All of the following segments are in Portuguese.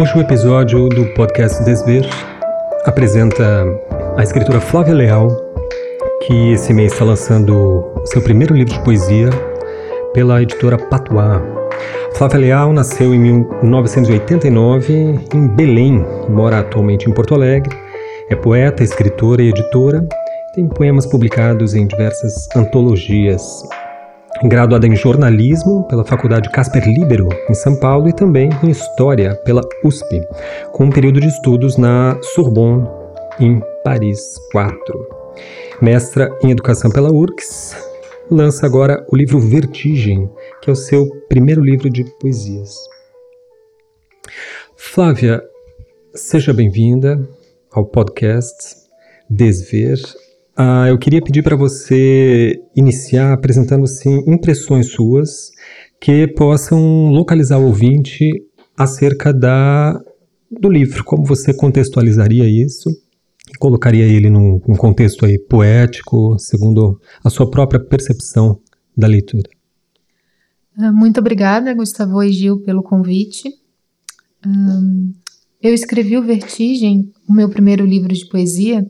Hoje o episódio do podcast Desver apresenta a escritora Flávia Leal, que esse mês está lançando seu primeiro livro de poesia pela editora Patois. Flávia Leal nasceu em 1989 em Belém, mora atualmente em Porto Alegre, é poeta, escritora e editora, tem poemas publicados em diversas antologias. Graduada em jornalismo pela Faculdade Casper Libero, em São Paulo, e também em História pela USP, com um período de estudos na Sorbonne, em Paris 4. Mestra em Educação pela URCS, lança agora o livro Vertigem, que é o seu primeiro livro de poesias. Flávia, seja bem-vinda ao podcast Desver. Ah, eu queria pedir para você iniciar apresentando assim, impressões suas que possam localizar o ouvinte acerca da, do livro, como você contextualizaria isso colocaria ele num, num contexto aí poético, segundo a sua própria percepção da leitura. Ah, muito obrigada, Gustavo e Gil, pelo convite. eu escrevi o Vertigem, o meu primeiro livro de poesia,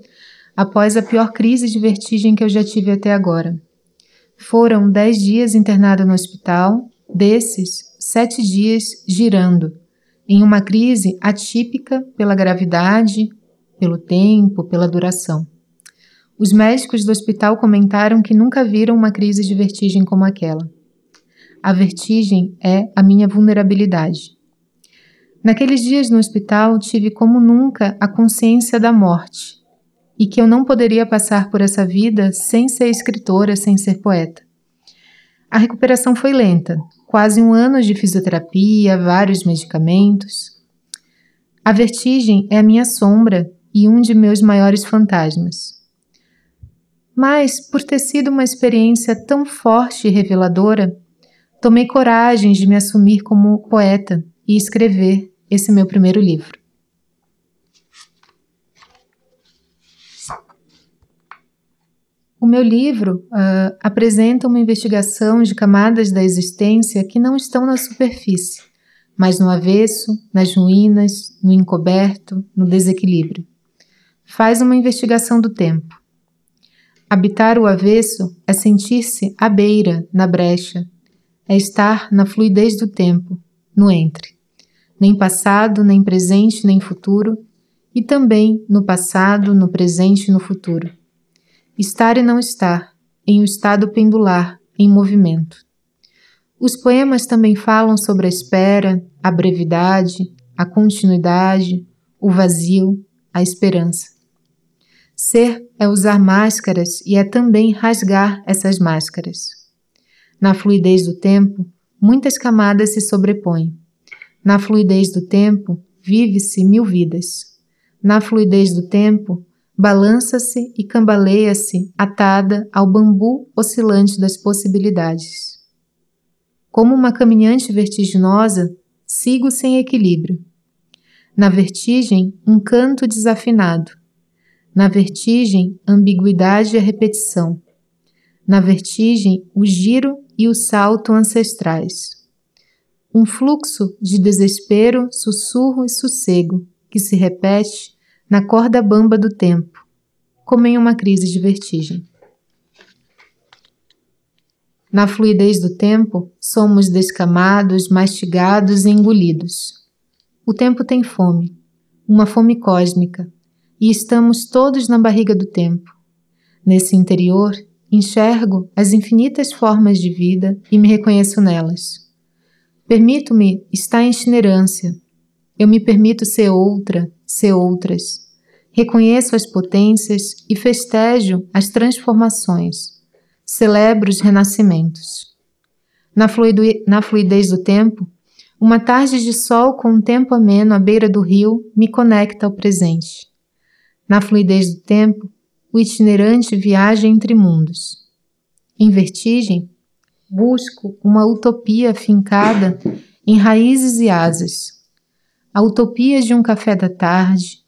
após a pior crise de vertigem que eu já tive até agora. Foram dez dias internado no hospital, desses, sete dias girando, em uma crise atípica pela gravidade, pelo tempo, pela duração. Os médicos do hospital comentaram que nunca viram uma crise de vertigem como aquela. A vertigem é a minha vulnerabilidade. Naqueles dias no hospital, tive como nunca a consciência da morte e que eu não poderia passar por essa vida sem ser escritora, sem ser poeta. A recuperação foi lenta, quase um ano de fisioterapia, vários medicamentos. A vertigem é a minha sombra e um de meus maiores fantasmas. Mas, por ter sido uma experiência tão forte e reveladora, tomei coragem de me assumir como poeta e escrever esse meu primeiro livro. O meu livro uh, apresenta uma investigação de camadas da existência que não estão na superfície, mas no avesso, nas ruínas, no encoberto, no desequilíbrio faz uma investigação do tempo. Habitar o avesso é sentir-se à beira, na brecha, é estar na fluidez do tempo, no entre. Nem passado, nem presente, nem futuro, e também no passado, no presente e no futuro. Estar e não estar, em um estado pendular, em movimento. Os poemas também falam sobre a espera, a brevidade, a continuidade, o vazio, a esperança. Ser é usar máscaras e é também rasgar essas máscaras. Na fluidez do tempo, muitas camadas se sobrepõem. Na fluidez do tempo, vive-se mil vidas. Na fluidez do tempo, balança-se e cambaleia-se atada ao bambu oscilante das possibilidades. Como uma caminhante vertiginosa, sigo sem equilíbrio. Na vertigem, um canto desafinado na vertigem, ambiguidade e a repetição. Na vertigem, o giro e o salto ancestrais. Um fluxo de desespero, sussurro e sossego que se repete na corda bamba do tempo, como em uma crise de vertigem. Na fluidez do tempo, somos descamados, mastigados e engolidos. O tempo tem fome, uma fome cósmica, e estamos todos na barriga do tempo. Nesse interior, enxergo as infinitas formas de vida e me reconheço nelas. Permito-me estar em itinerância. Eu me permito ser outra, ser outras. Reconheço as potências e festejo as transformações. Celebro os renascimentos. Na, na fluidez do tempo, uma tarde de sol com um tempo ameno à beira do rio me conecta ao presente. Na fluidez do tempo, o itinerante viaja entre mundos. Em vertigem, busco uma utopia fincada em raízes e asas. A utopia de um café da tarde,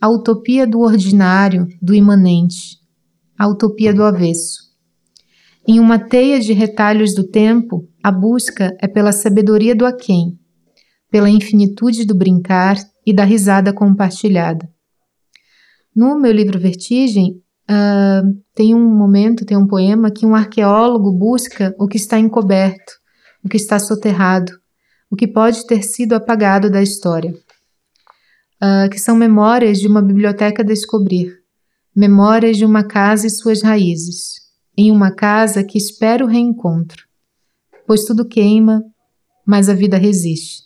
a utopia do ordinário, do imanente, a utopia do avesso. Em uma teia de retalhos do tempo, a busca é pela sabedoria do aquém, pela infinitude do brincar e da risada compartilhada. No meu livro Vertigem, uh, tem um momento, tem um poema que um arqueólogo busca o que está encoberto, o que está soterrado, o que pode ter sido apagado da história, uh, que são memórias de uma biblioteca a descobrir, memórias de uma casa e suas raízes, em uma casa que espera o reencontro, pois tudo queima, mas a vida resiste.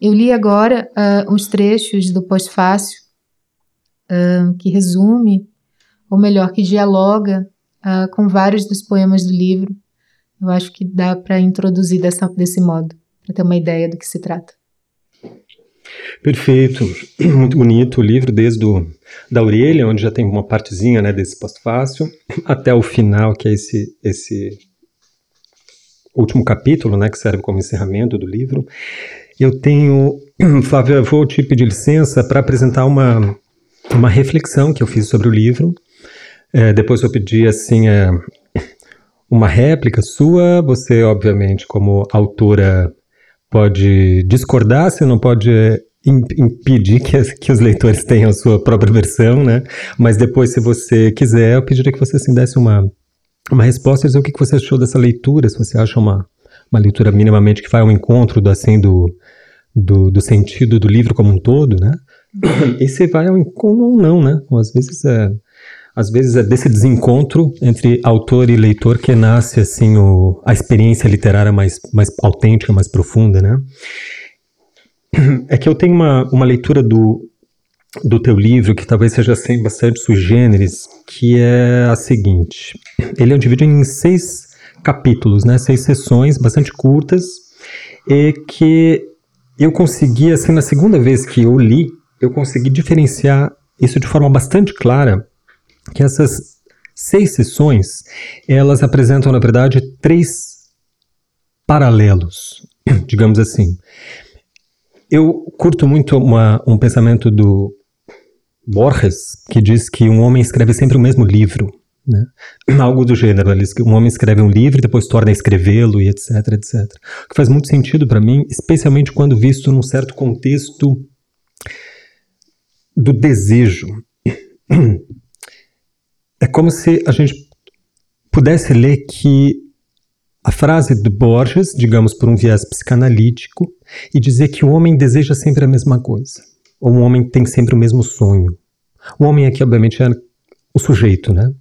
Eu li agora uh, uns trechos do pós-fácil uh, que resume, ou melhor, que dialoga uh, com vários dos poemas do livro. Eu acho que dá para introduzir dessa, desse modo, para ter uma ideia do que se trata. Perfeito, muito bonito o livro, desde o, da orelha, onde já tem uma partezinha né, desse pós-fácil, até o final, que é esse, esse último capítulo, né, que serve como encerramento do livro. Eu tenho, Flávio, eu vou te pedir licença para apresentar uma, uma reflexão que eu fiz sobre o livro. É, depois eu pedi assim é, uma réplica sua. Você, obviamente, como autora, pode discordar, você não pode é, impedir que, as, que, os leitores tenham a sua própria versão, né? Mas depois, se você quiser, eu pediria que você assim, desse uma, uma resposta e dizer o que, você achou dessa leitura, se você acha uma, uma leitura minimamente que vai ao encontro do, assim, do, do, do sentido do livro como um todo, né? E se vai ao encontro ou não, né? Às vezes é às vezes é desse desencontro entre autor e leitor que nasce assim o, a experiência literária mais, mais autêntica, mais profunda, né? É que eu tenho uma, uma leitura do, do teu livro que talvez seja assim, bastante sui generis, que é a seguinte. Ele é dividido em seis capítulos, né? Seis sessões bastante curtas e que eu consegui, assim, na segunda vez que eu li, eu consegui diferenciar isso de forma bastante clara, que essas seis sessões, elas apresentam, na verdade, três paralelos, digamos assim. Eu curto muito uma, um pensamento do Borges, que diz que um homem escreve sempre o mesmo livro. Né? Algo do gênero, um homem escreve um livro e depois torna a escrevê-lo e etc, etc. O que faz muito sentido para mim, especialmente quando visto num certo contexto do desejo. É como se a gente pudesse ler que a frase de Borges, digamos por um viés psicanalítico, e dizer que o homem deseja sempre a mesma coisa, ou o homem tem sempre o mesmo sonho. O homem aqui, obviamente, é o sujeito, né?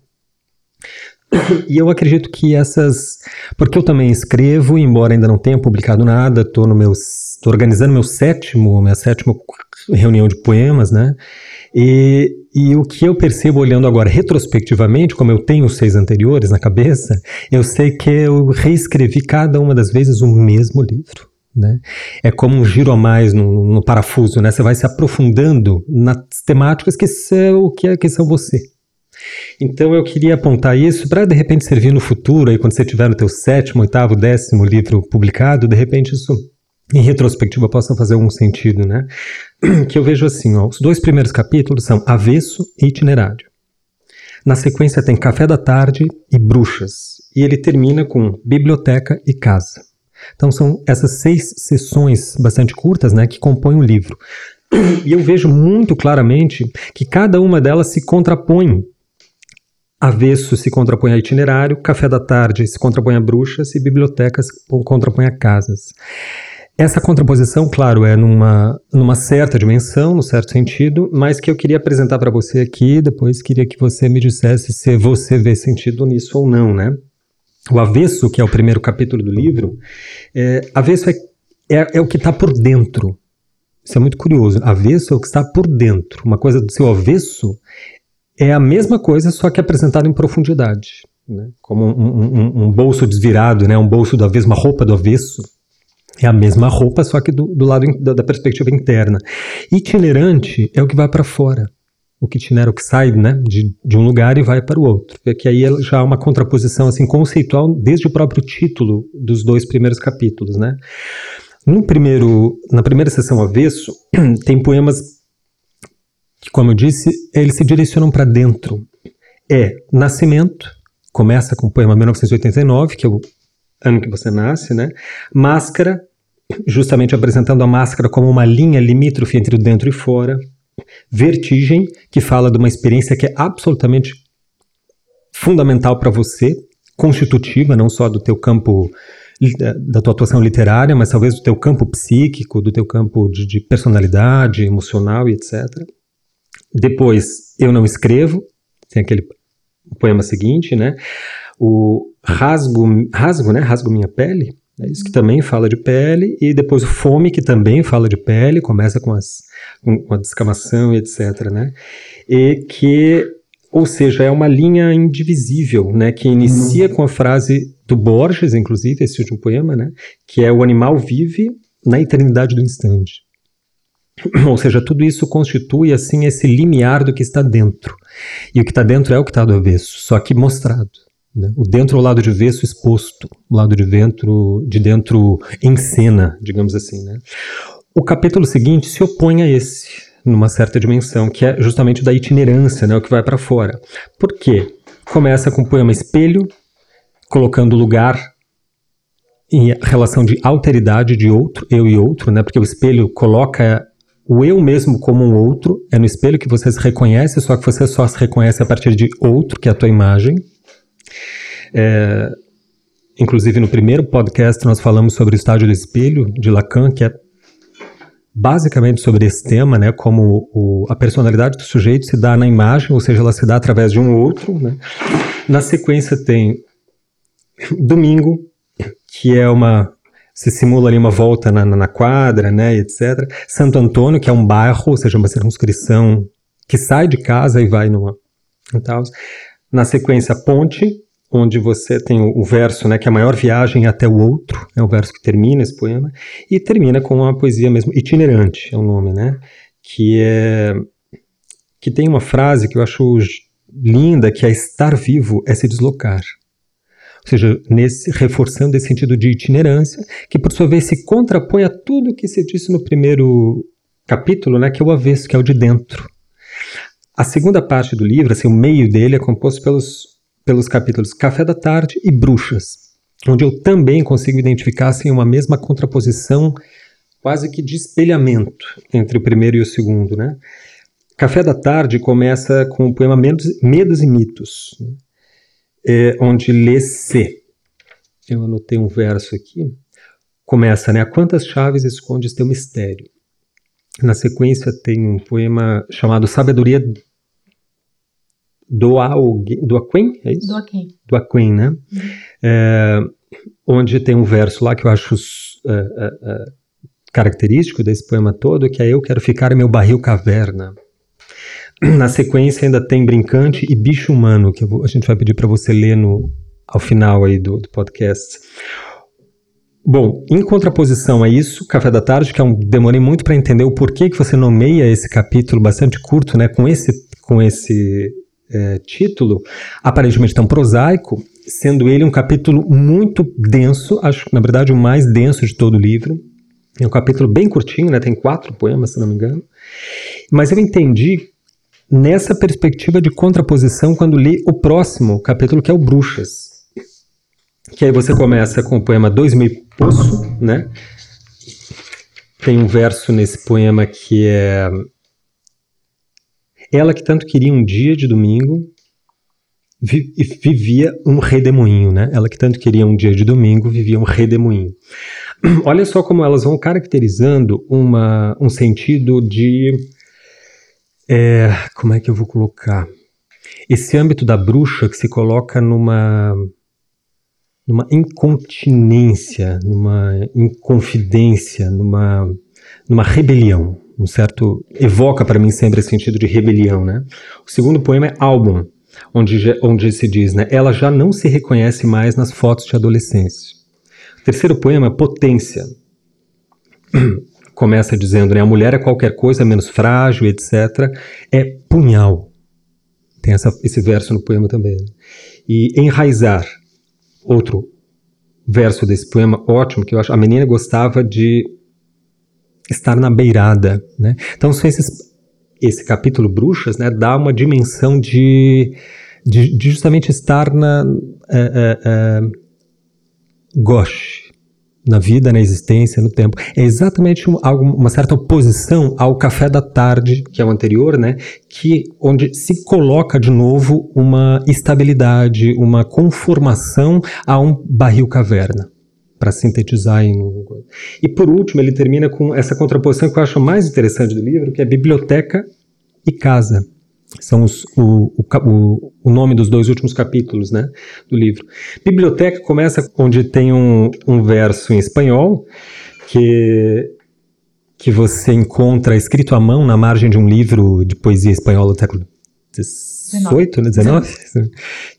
E eu acredito que essas. Porque eu também escrevo, embora ainda não tenha publicado nada, estou no meu. Organizando meu sétimo, minha sétima reunião de poemas, né? E, e o que eu percebo olhando agora retrospectivamente, como eu tenho os seis anteriores na cabeça, eu sei que eu reescrevi cada uma das vezes o mesmo livro. Né? É como um giro a mais no, no parafuso, né? Você vai se aprofundando nas temáticas que são, que, é, que são você. Então eu queria apontar isso para de repente servir no futuro, aí quando você tiver no teu sétimo, oitavo, décimo livro publicado, de repente isso em retrospectiva possa fazer algum sentido, né? Que eu vejo assim, ó, os dois primeiros capítulos são avesso e itinerário. Na sequência tem café da tarde e bruxas, e ele termina com biblioteca e casa. Então são essas seis sessões bastante curtas, né, que compõem o livro. E eu vejo muito claramente que cada uma delas se contrapõe Avesso se contrapõe a itinerário, café da tarde se contrapõe a bruxas e bibliotecas contrapõe a casas. Essa contraposição, claro, é numa, numa certa dimensão, no certo sentido, mas que eu queria apresentar para você aqui, depois queria que você me dissesse se você vê sentido nisso ou não, né? O avesso, que é o primeiro capítulo do livro, é, avesso é, é, é o que está por dentro. Isso é muito curioso. Avesso é o que está por dentro. Uma coisa do seu avesso é a mesma coisa, só que apresentado em profundidade. Né? Como um, um, um, bolso desvirado, né? um bolso do avesso, uma roupa do avesso. É a mesma roupa, só que do, do lado da, da, perspectiva interna. Itinerante é o que vai para fora. O que itinera, o que sai né, de, de um lugar e vai para o outro. É que aí já há uma contraposição assim, conceitual desde o próprio título dos dois primeiros capítulos. Né? No primeiro, na primeira sessão avesso, tem poemas que, como eu disse, eles se direcionam para dentro. É nascimento, começa com o poema 1989, que é o ano que você nasce, né? Máscara, justamente apresentando a máscara como uma linha limítrofe entre o dentro e fora. Vertigem, que fala de uma experiência que é absolutamente fundamental para você, constitutiva não só do teu campo da tua atuação literária, mas talvez do teu campo psíquico, do teu campo de, de personalidade, emocional e etc. Depois, eu não escrevo, tem aquele poema seguinte, né? O rasgo, rasgo, né? Rasgo minha pele, é isso que também fala de pele, e depois o fome, que também fala de pele, começa com, as, com a descamação e etc, né? E que ou seja, é uma linha indivisível, né, que inicia uhum. com a frase do Borges, inclusive, esse último poema, né, que é o animal vive na eternidade do instante. Ou seja, tudo isso constitui assim esse limiar do que está dentro. E o que está dentro é o que está do avesso, só que mostrado. Né? O dentro é o lado de avesso exposto, o lado de dentro, de dentro em cena, digamos assim. Né? O capítulo seguinte se opõe a esse, numa certa dimensão, que é justamente da itinerância, né, o que vai para fora. Por quê? Começa com o poema Espelho, colocando lugar em relação de alteridade de outro, eu e outro, né, porque o espelho coloca o eu mesmo como um outro, é no espelho que você se reconhece, só que você só se reconhece a partir de outro, que é a tua imagem. É, inclusive no primeiro podcast nós falamos sobre o estágio do espelho, de Lacan, que é basicamente sobre esse tema, né, como o, a personalidade do sujeito se dá na imagem, ou seja, ela se dá através de um outro. Né. Na sequência tem Domingo, que é uma se simula ali uma volta na, na quadra, né, etc. Santo Antônio, que é um bairro, ou seja, uma circunscrição que sai de casa e vai numa. Tal. Na sequência, Ponte, onde você tem o, o, verso, né, que é a maior viagem até o outro, é o verso que termina esse poema, e termina com uma poesia mesmo, itinerante é o nome, né, que é que tem uma frase que eu acho linda, que é estar vivo é se deslocar. Ou seja, nesse, reforçando esse sentido de itinerância, que por sua vez se contrapõe a tudo que se disse no primeiro capítulo, né, que é o avesso, que é o de dentro. A segunda parte do livro, assim, o meio dele é composto pelos pelos capítulos Café da Tarde e Bruxas, onde eu também consigo identificar assim, uma mesma contraposição, quase que de espelhamento entre o primeiro e o segundo. Né? Café da Tarde começa com o poema Medos, Medos e Mitos, né? é, onde lê-se. Eu anotei um verso aqui. Começa, né? A quantas chaves escondes teu mistério? Na sequência tem um poema chamado Sabedoria do, do Aquém, é isso? Do Aquém. Do Aquém, né? Uhum. É, onde tem um verso lá que eu acho é, é, característico desse poema todo, que é Eu quero ficar em meu barril caverna. Na sequência ainda tem Brincante e Bicho Humano, que vou, a gente vai pedir para você ler no, ao final aí do, do podcast. Bom, em contraposição a isso, Café da Tarde, que é um demorei muito para entender o porquê que você nomeia esse capítulo bastante curto, né, com esse com esse é, título, aparentemente tão prosaico, sendo ele um capítulo muito denso, acho na verdade o mais denso de todo o livro. É um capítulo bem curtinho, né? tem quatro poemas, se não me engano. Mas eu entendi nessa perspectiva de contraposição quando li o próximo capítulo, que é o Bruxas. Que aí você começa com o poema Dois Mil Poço, né? Tem um verso nesse poema que é ela que tanto queria um dia de domingo vi vivia um redemoinho, né? Ela que tanto queria um dia de domingo vivia um redemoinho. Olha só como elas vão caracterizando uma, um sentido de. É, como é que eu vou colocar? Esse âmbito da bruxa que se coloca numa numa incontinência, numa inconfidência, numa, numa rebelião um certo evoca para mim sempre esse sentido de rebelião, né? O segundo poema é Álbum, onde, onde se diz, né? Ela já não se reconhece mais nas fotos de adolescência. O terceiro poema é Potência. Começa dizendo, né? A mulher é qualquer coisa menos frágil, etc. É punhal. Tem essa, esse verso no poema também. Né? E enraizar, outro verso desse poema ótimo que eu acho. A menina gostava de estar na beirada, né? Então são esses esse capítulo bruxas, né, dá uma dimensão de de, de justamente estar na é, Gosh, na vida, na existência, no tempo. É exatamente uma, uma certa oposição ao café da tarde, que é o anterior, né? Que, onde se coloca de novo uma estabilidade, uma conformação a um barril caverna para sintetizar em E por último, ele termina com essa contraposição que eu acho mais interessante do livro, que é biblioteca e casa. São os, o, o, o, nome dos dois últimos capítulos né, do livro. Biblioteca começa onde tem um, um verso em espanhol que, que você encontra escrito à mão na margem de um livro de poesia espanhola do século XVIII, né, 19,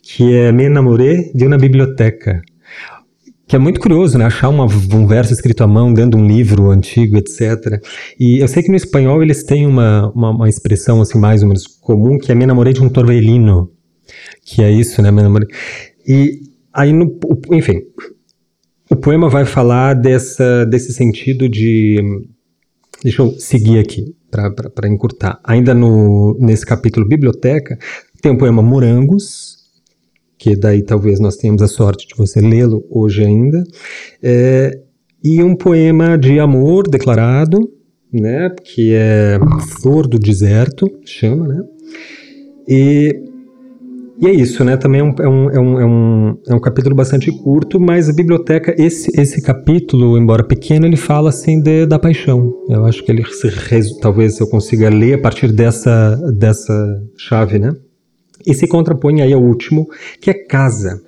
que é Me enamoré de uma biblioteca que é muito curioso, né? Achar uma, um verso escrito à mão dentro de um livro antigo, etc. E eu sei que no espanhol eles têm uma, uma, uma expressão assim mais ou menos comum, que é me namorei de um torbellino, que é isso, né? Me namorei. E aí, no, enfim, o poema vai falar dessa, desse sentido de... Deixa eu seguir aqui, para encurtar. Ainda no, nesse capítulo Biblioteca, tem o poema Morangos, que daí talvez nós tenhamos a sorte de você lê-lo hoje ainda, é, e um poema de amor declarado, né, que é Flor do Deserto, chama, né, e, e é isso, né, também é um, é um, é um, é um, é um capítulo bastante curto, mas a biblioteca, esse, esse capítulo, embora pequeno, ele fala assim de, da paixão, eu acho que ele talvez eu consiga ler a partir dessa, dessa chave, né, e se contrapõe aí ao último, que é Casa.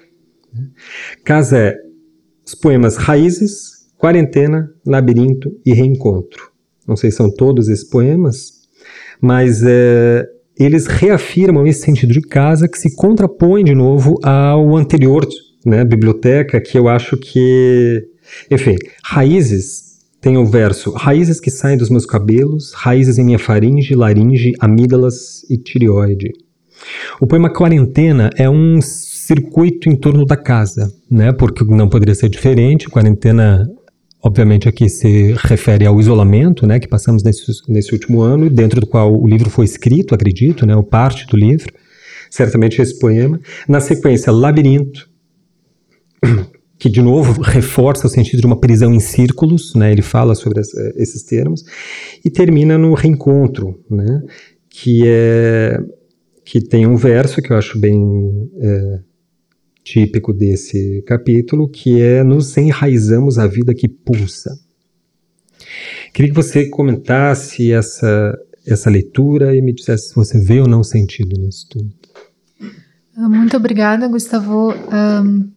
Casa é os poemas Raízes, Quarentena, Labirinto e Reencontro. Não sei se são todos esses poemas, mas é, eles reafirmam esse sentido de casa que se contrapõe de novo ao anterior, né, biblioteca, que eu acho que. Enfim, Raízes tem o verso: Raízes que saem dos meus cabelos, raízes em minha faringe, laringe, amígdalas e tireoide. O poema Quarentena é um circuito em torno da casa, né? Porque não poderia ser diferente. Quarentena, obviamente, aqui se refere ao isolamento, né? Que passamos nesse, nesse último ano, dentro do qual o livro foi escrito, acredito, né? Ou parte do livro. Certamente esse poema. Na sequência, Labirinto, que de novo reforça o sentido de uma prisão em círculos, né? Ele fala sobre esses termos e termina no reencontro, né? Que é que tem um verso que eu acho bem é, típico desse capítulo, que é Nos enraizamos a vida que pulsa. Queria que você comentasse essa, essa leitura e me dissesse se você vê ou não sentido nisso tudo. Ah, muito obrigada, Gustavo. Um,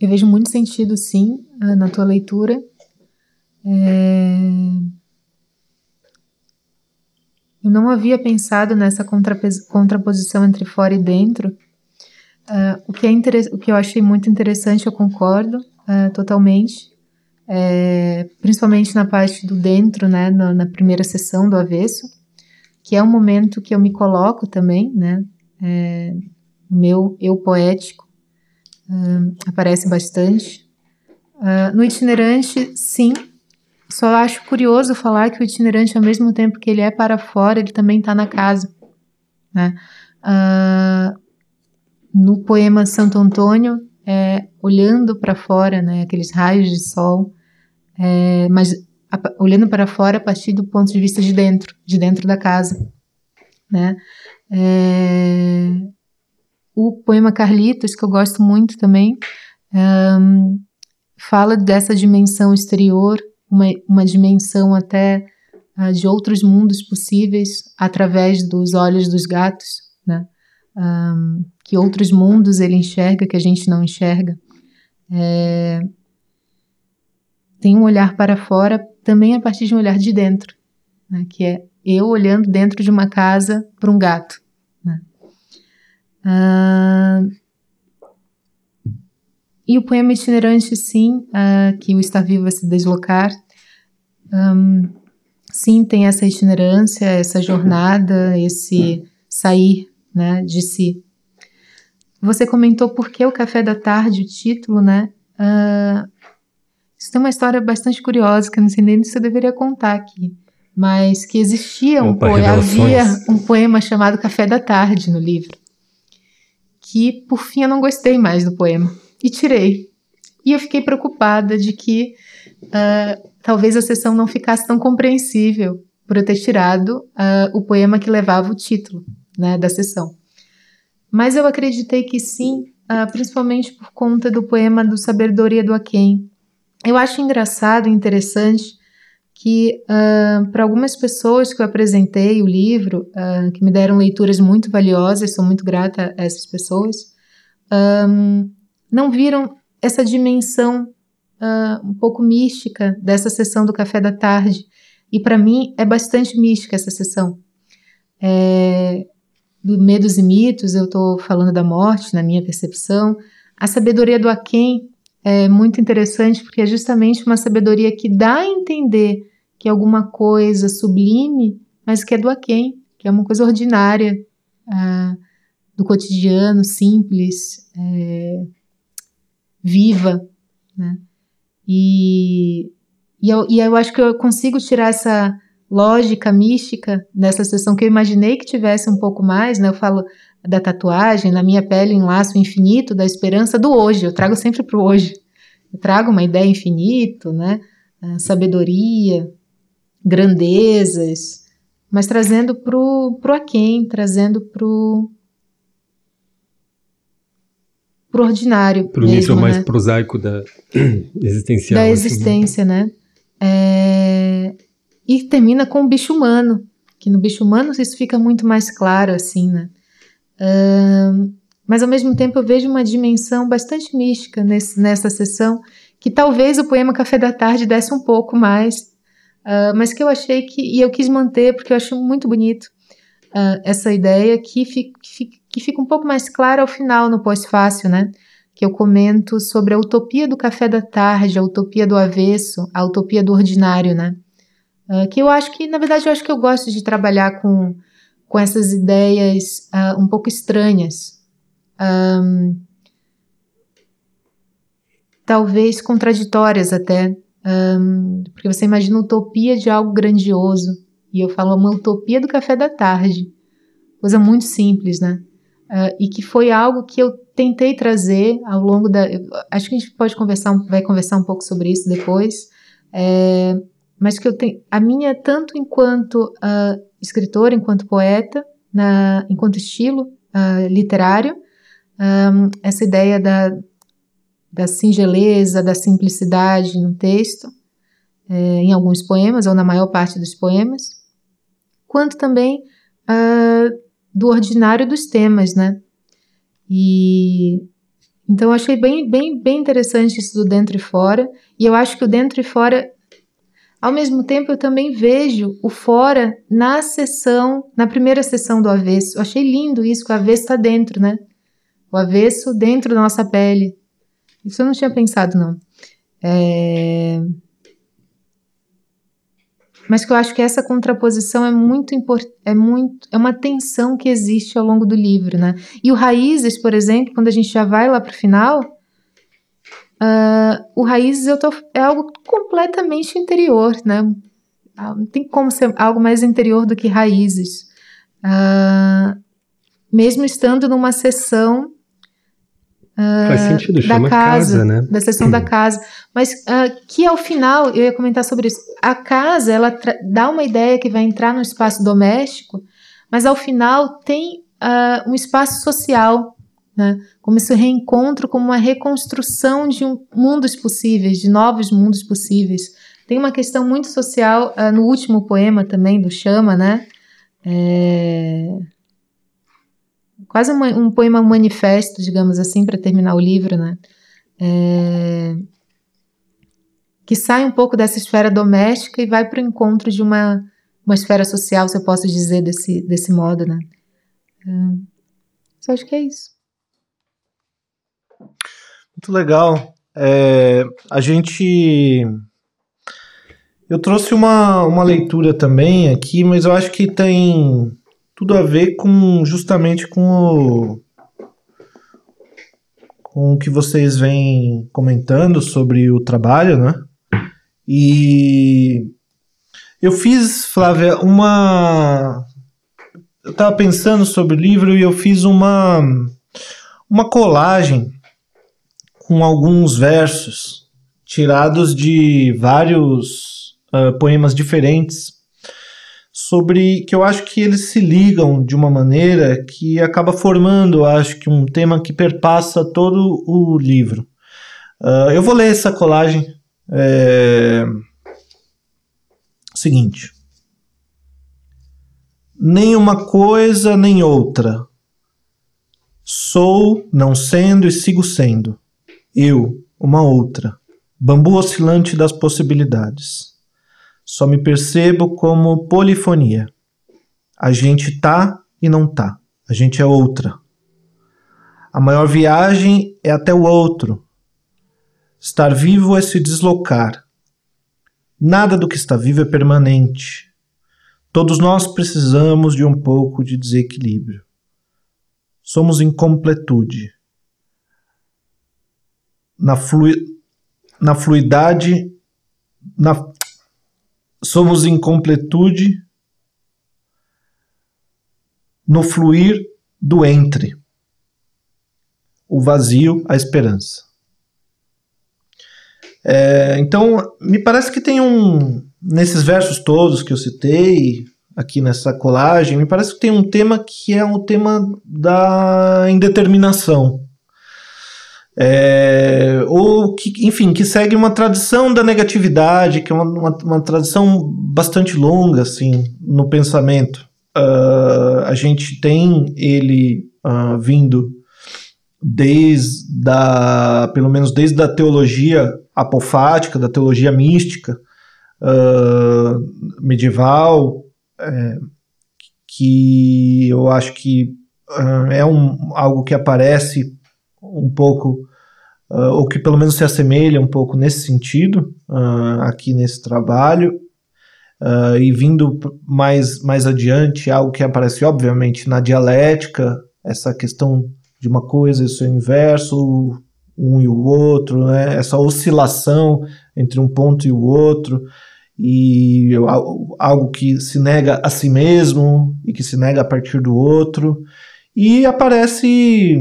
eu vejo muito sentido, sim, ah, na tua leitura. É eu não havia pensado nessa contraposição entre fora e dentro. Uh, o, que é o que eu achei muito interessante, eu concordo uh, totalmente, é, principalmente na parte do dentro, né, na, na, primeira sessão do avesso, que é um momento que eu me coloco também, né, é, meu eu poético uh, aparece bastante. no itinerante, sim, só acho curioso falar que o itinerante, ao mesmo tempo que ele é para fora, ele também está na casa. Né? Uh, no poema Santo Antônio, é, olhando para fora, né, aqueles raios de sol, é, mas a, olhando para fora a partir do ponto de vista de dentro, de dentro da casa. Né? É, o poema Carlitos, que eu gosto muito também, um, fala dessa dimensão exterior uma, uma dimensão até uh, de outros mundos possíveis através dos olhos dos gatos, né? Um, que outros mundos ele enxerga que a gente não enxerga. É, tem um olhar para fora também a partir de um olhar de dentro, né? que é eu olhando dentro de uma casa para um gato. Né? E o poema itinerante, sim, uh, que o estar vivo é se deslocar, um, sim, tem essa itinerância, essa jornada, esse sair né, de si. Você comentou por que o café da tarde, o título, né? Uh, isso tem uma história bastante curiosa que eu não sei nem se eu deveria contar aqui. Mas que existia um poema, havia um poema chamado Café da Tarde no livro. que, por fim, eu não gostei mais do poema e tirei. E eu fiquei preocupada de que uh, talvez a sessão não ficasse tão compreensível por eu ter tirado uh, o poema que levava o título né, da sessão. Mas eu acreditei que sim, uh, principalmente por conta do poema do Sabedoria do Aquém. Eu acho engraçado e interessante que uh, para algumas pessoas que eu apresentei o livro, uh, que me deram leituras muito valiosas, sou muito grata a essas pessoas, um, não viram essa dimensão uh, um pouco mística dessa sessão do café da tarde. E para mim é bastante mística essa sessão. É, do Medos e Mitos, eu estou falando da morte, na minha percepção. A sabedoria do Aquém é muito interessante porque é justamente uma sabedoria que dá a entender que é alguma coisa sublime, mas que é do aquém, que é uma coisa ordinária, ah, do cotidiano, simples, é, viva, né? E, e, eu, e eu acho que eu consigo tirar essa lógica mística dessa sessão que eu imaginei que tivesse um pouco mais, né? Eu falo da tatuagem, na minha pele em laço infinito, da esperança do hoje. Eu trago sempre para o hoje. Eu trago uma ideia infinito, né? A sabedoria, grandezas, mas trazendo pro, pro aquém, trazendo pro pro ordinário. Pro mesmo, nível mais né? prosaico da existencial. Da assim, né? existência, né? né? É... E termina com o bicho humano, que no bicho humano isso fica muito mais claro, assim, né? Mas ao mesmo tempo eu vejo uma dimensão bastante mística nesse, nessa sessão, que talvez o poema Café da Tarde desse um pouco mais, uh, mas que eu achei que, e eu quis manter porque eu acho muito bonito uh, essa ideia que, fi, que, que, fica um pouco mais clara ao final no pós-fácil, né? Que eu comento sobre a utopia do café da tarde, a utopia do avesso, a utopia do ordinário, né? Uh, que eu acho que, na verdade, eu acho que eu gosto de trabalhar com, com essas ideias um pouco estranhas. Um, talvez contraditórias até, um, porque você imagina utopia de algo grandioso. E eu falo uma utopia do café da tarde. Coisa muito simples, né? Uh, e que foi algo que eu tentei trazer ao longo da. acho que a gente pode conversar, vai conversar um pouco sobre isso depois. É, mas que eu tenho. A minha, tanto enquanto uh, escritora, enquanto poeta, na, enquanto estilo uh, literário, um, essa ideia da, da singeleza, da simplicidade no texto, é, em alguns poemas, ou na maior parte dos poemas, quanto também uh, do ordinário dos temas, né? E então achei bem, bem, bem interessante isso do dentro e fora, e eu acho que o dentro e fora, ao mesmo tempo, eu também vejo o fora na sessão, na primeira sessão do avesso. Eu achei lindo isso, que o avesso está dentro, né? O avesso dentro da nossa pele, isso eu não tinha pensado, não. É... Mas que eu acho que essa contraposição é muito importante, é muito, é uma tensão que existe ao longo do livro, né? E o Raízes, por exemplo, quando a gente já vai lá para o final, uh, o Raízes eu tô, é algo completamente interior, né? Ah, não tem como ser algo mais interior do que Raízes. Uh, mesmo estando numa sessão Faz sentido, da chama casa, casa, né? Da sessão da casa. Mas uh, que ao final, eu ia comentar sobre isso, a casa, ela dá uma ideia que vai entrar no espaço doméstico, mas ao final tem uh, um espaço social, né? Como esse reencontro, como uma reconstrução de um, mundos possíveis, de novos mundos possíveis. Tem uma questão muito social uh, no último poema também, do Chama, né? É quase um, um poema manifesto, digamos assim, para terminar o livro, né? É, que sai um pouco dessa esfera doméstica e vai para o encontro de uma, uma esfera social, se eu posso dizer desse, desse modo, né? É, só acho que é isso. Muito legal. É, a gente. Eu trouxe uma, uma leitura também aqui, mas eu acho que tem tudo a ver com justamente com o, com o que vocês vêm comentando sobre o trabalho, né? E eu fiz, Flávia, uma. Eu estava pensando sobre o livro e eu fiz uma uma colagem com alguns versos tirados de vários uh, poemas diferentes sobre que eu acho que eles se ligam de uma maneira que acaba formando, acho que um tema que perpassa todo o livro. Uh, eu vou ler essa colagem. É... Seguinte. Nem uma coisa nem outra. Sou, não sendo e sigo sendo. Eu, uma outra. Bambu oscilante das possibilidades. Só me percebo como polifonia. A gente tá e não tá. A gente é outra. A maior viagem é até o outro. Estar vivo é se deslocar. Nada do que está vivo é permanente. Todos nós precisamos de um pouco de desequilíbrio. Somos incompletude. Na, flui na fluidade, na somos incompletude no fluir do entre, o vazio, a esperança. É, então, me parece que tem um. Nesses versos todos que eu citei, aqui nessa colagem, me parece que tem um tema que é um tema da indeterminação. É, ou que, enfim, que segue uma tradição da negatividade, que é uma, uma, uma tradição bastante longa, assim, no pensamento. Uh, a gente tem ele uh, vindo desde a, pelo menos desde a teologia apofática, da teologia mística uh, medieval, é, que eu acho que é um, algo que aparece um pouco, uh, ou que pelo menos se assemelha um pouco nesse sentido, uh, aqui nesse trabalho. Uh, e vindo mais, mais adiante, algo que aparece obviamente na dialética, essa questão de uma coisa e seu inverso, um e o outro, né? essa oscilação entre um ponto e o outro, e algo que se nega a si mesmo e que se nega a partir do outro, e aparece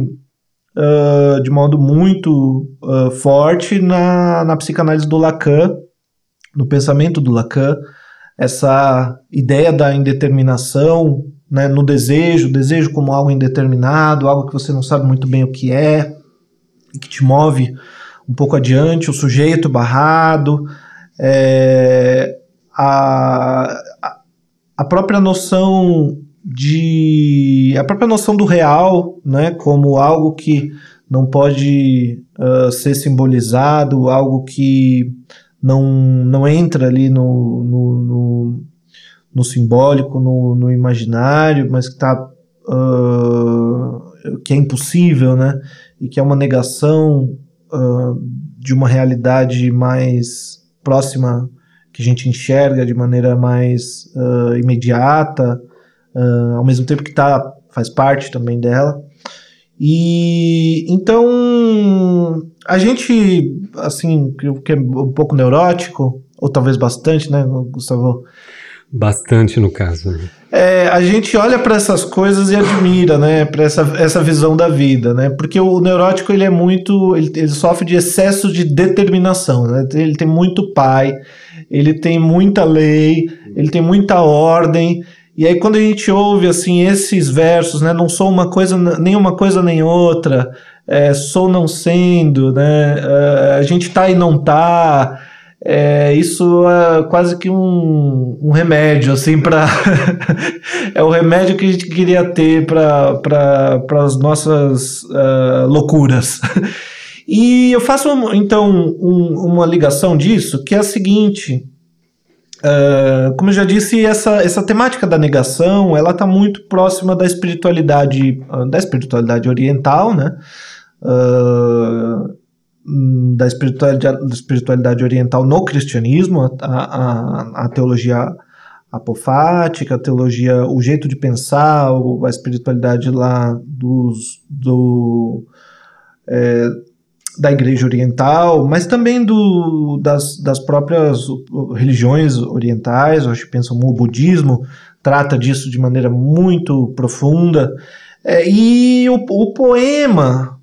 uh, de modo muito uh, forte na, na psicanálise do Lacan, no pensamento do Lacan, essa ideia da indeterminação, né, no desejo, desejo como algo indeterminado, algo que você não sabe muito bem o que é, que te move um pouco adiante, o sujeito barrado, é, a, a própria noção de a própria noção do real, né, como algo que não pode uh, ser simbolizado, algo que não, não entra ali no, no, no, no simbólico, no, no, imaginário, mas que está uh, que é impossível, né, e que é uma negação uh, de uma realidade mais próxima que a gente enxerga de maneira mais imediata uh, ao mesmo tempo que tá, faz parte também dela. E então a gente, assim, que é um pouco neurótico, ou talvez bastante, né, Gustavo? Bastante no caso. Né? É, a gente olha para essas coisas e admira, né, para essa, essa visão da vida, né, porque o neurótico ele é muito, ele, ele sofre de excesso de determinação, né, ele tem muito pai, ele tem muita lei, ele tem muita ordem, e aí quando a gente ouve assim esses versos, né, não sou uma coisa nem uma coisa nem outra, é, sou não sendo, né, é, a gente tá e não tá, é, isso é quase que um, um remédio assim para é o remédio que a gente queria ter para as nossas uh, loucuras. E eu faço então um, uma ligação disso, que é a seguinte: Uh, como eu já disse, essa, essa temática da negação, ela está muito próxima da espiritualidade, da espiritualidade oriental, né? Uh, da, espiritualidade, da espiritualidade oriental no cristianismo, a, a, a teologia apofática, a teologia, o jeito de pensar, a espiritualidade lá dos, do, é, da Igreja Oriental, mas também do, das, das próprias religiões orientais, acho que pensam o budismo, trata disso de maneira muito profunda. É, e o, o, poema,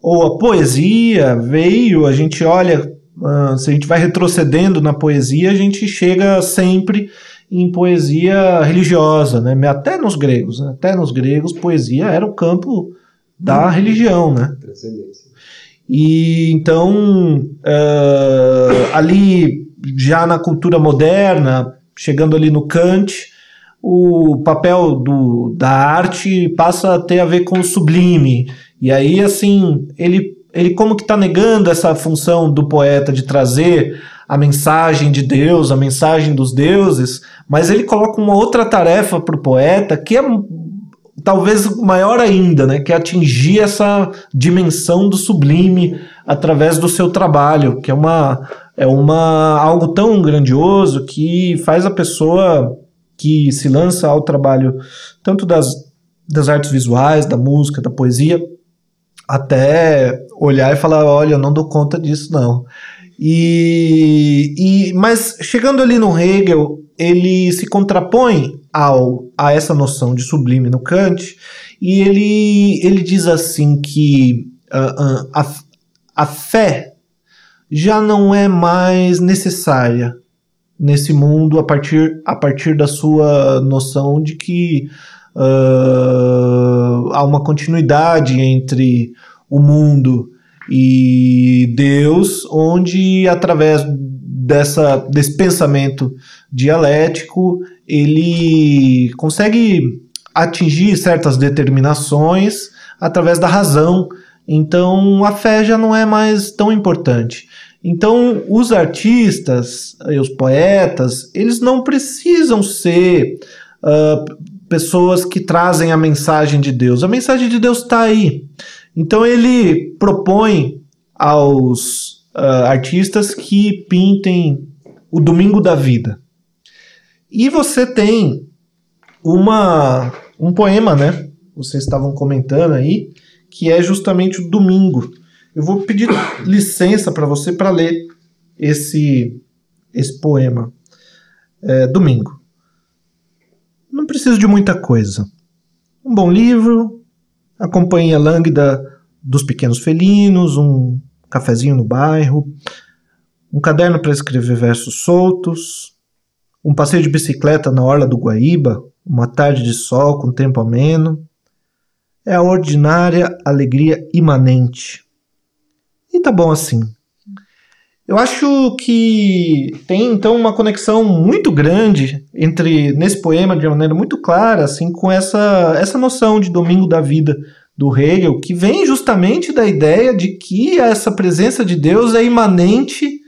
ou a poesia veio, a gente olha, uh, se a gente vai retrocedendo na poesia, a gente chega sempre em poesia religiosa, né? Até nos gregos, né? até nos gregos, poesia era o campo da uhum. religião, né? E então uh, ali já na cultura moderna, chegando ali no Kant, o papel do, da arte passa a ter a ver com o sublime. E aí, assim, ele, ele como que está negando essa função do poeta de trazer a mensagem de Deus, a mensagem dos deuses, mas ele coloca uma outra tarefa para o poeta que é talvez maior ainda, né, que é atingir essa dimensão do sublime através do seu trabalho, que é uma é uma algo tão grandioso que faz a pessoa que se lança ao trabalho tanto das, das artes visuais, da música, da poesia, até olhar e falar, olha, eu não dou conta disso não. E, e mas chegando ali no Hegel, ele se contrapõe ao, a essa noção de sublime no Kant e ele, ele diz assim que uh, uh, a, a fé já não é mais necessária nesse mundo a partir, a partir da sua noção de que uh, há uma continuidade entre o mundo e Deus, onde através dessa, desse pensamento dialético ele consegue atingir certas determinações através da razão. Então a fé já não é mais tão importante. Então, os artistas os poetas, eles não precisam ser uh, pessoas que trazem a mensagem de Deus. A mensagem de Deus está aí. Então, ele propõe aos uh, artistas que pintem o domingo da vida. E você tem uma, um poema, né? Vocês estavam comentando aí, que é justamente o domingo. Eu vou pedir licença para você para ler esse, esse poema. É, domingo. Não preciso de muita coisa. Um bom livro, a companhia lânguida dos pequenos felinos, um cafezinho no bairro, um caderno para escrever versos soltos, um passeio de bicicleta na orla do Guaíba, uma tarde de sol com tempo ameno. É a ordinária alegria imanente e tá bom assim. Eu acho que tem então uma conexão muito grande entre nesse poema de uma maneira muito clara, assim, com essa essa noção de domingo da vida do Hegel, que vem justamente da ideia de que essa presença de Deus é imanente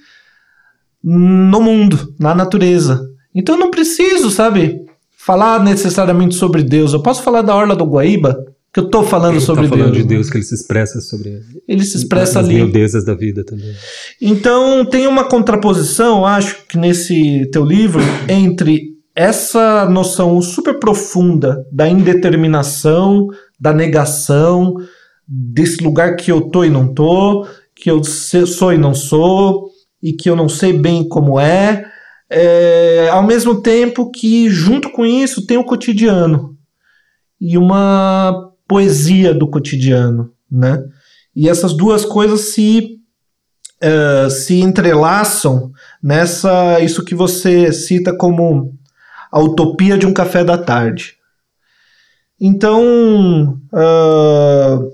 no mundo, na natureza. Então não preciso, sabe, falar necessariamente sobre Deus. Eu posso falar da orla do Guaíba, que eu estou falando ele sobre tá falando Deus. de Deus, que ele se expressa sobre. Ele se expressa as ali. miudezas da vida também. Então tem uma contraposição, acho que nesse teu livro, entre essa noção super profunda da indeterminação, da negação, desse lugar que eu tô e não tô, que eu sou e não sou, e que eu não sei bem como é, é ao mesmo tempo que junto com isso tem o cotidiano e uma poesia do cotidiano, né? E essas duas coisas se uh, se entrelaçam nessa isso que você cita como a utopia de um café da tarde. Então, uh,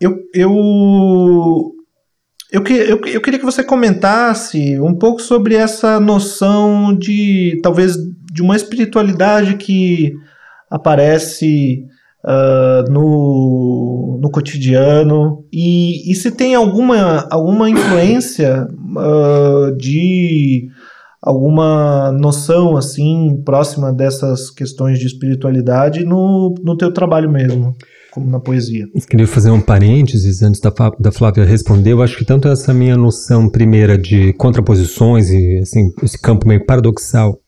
eu, eu, eu, eu, eu queria que você comentasse um pouco sobre essa noção de talvez de uma espiritualidade que aparece uh, no, no cotidiano e, e se tem alguma, alguma influência uh, de alguma noção assim próxima dessas questões de espiritualidade no, no teu trabalho mesmo, como na poesia. Queria fazer um parênteses antes da, da Flávia responder. Eu acho que tanto essa minha noção primeira de contraposições e assim esse campo meio paradoxal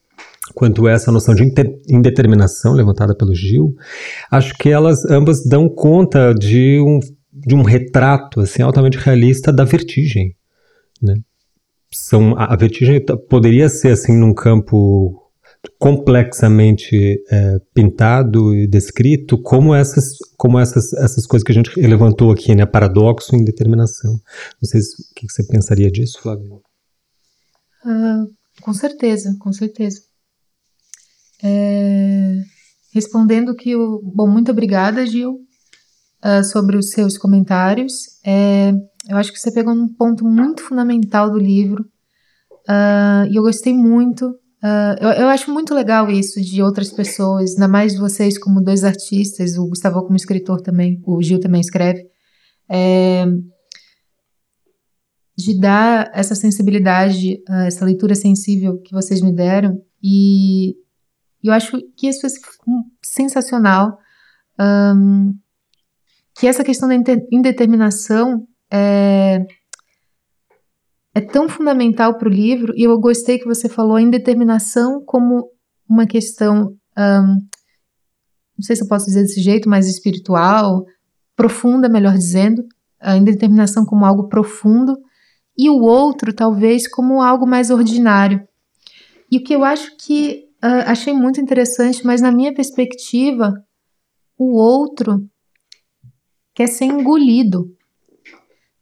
quanto essa noção de indeterminação levantada pelo Gil, acho que elas ambas dão conta de um, de um retrato assim, altamente realista da vertigem. Né? São, a, a vertigem poderia ser assim num campo complexamente é, pintado e descrito, como essas, como essas, essas coisas que a gente levantou aqui, né? Paradoxo e indeterminação. Não sei se, o que você pensaria disso, Flávio? Uh, com certeza, com certeza. É, respondendo que o. Bom, muito obrigada, Gil, uh, sobre os seus comentários. É, eu acho que você pegou um ponto muito fundamental do livro. Uh, e eu gostei muito Uh, eu, eu, acho muito legal isso de outras pessoas, ainda mais vocês como dois artistas, o Gustavo como escritor também, o Gil também escreve, é, de dar essa sensibilidade, essa leitura sensível que vocês me deram, e eu acho que isso é sensacional, um, que essa questão da indeterminação é, é tão fundamental para o livro, e eu gostei que você falou a indeterminação como uma questão, um, não sei se eu posso dizer desse jeito, mas espiritual, profunda, melhor dizendo, a indeterminação como algo profundo, e o outro talvez como algo mais ordinário. E o que eu acho que uh, achei muito interessante, mas na minha perspectiva, o outro quer ser engolido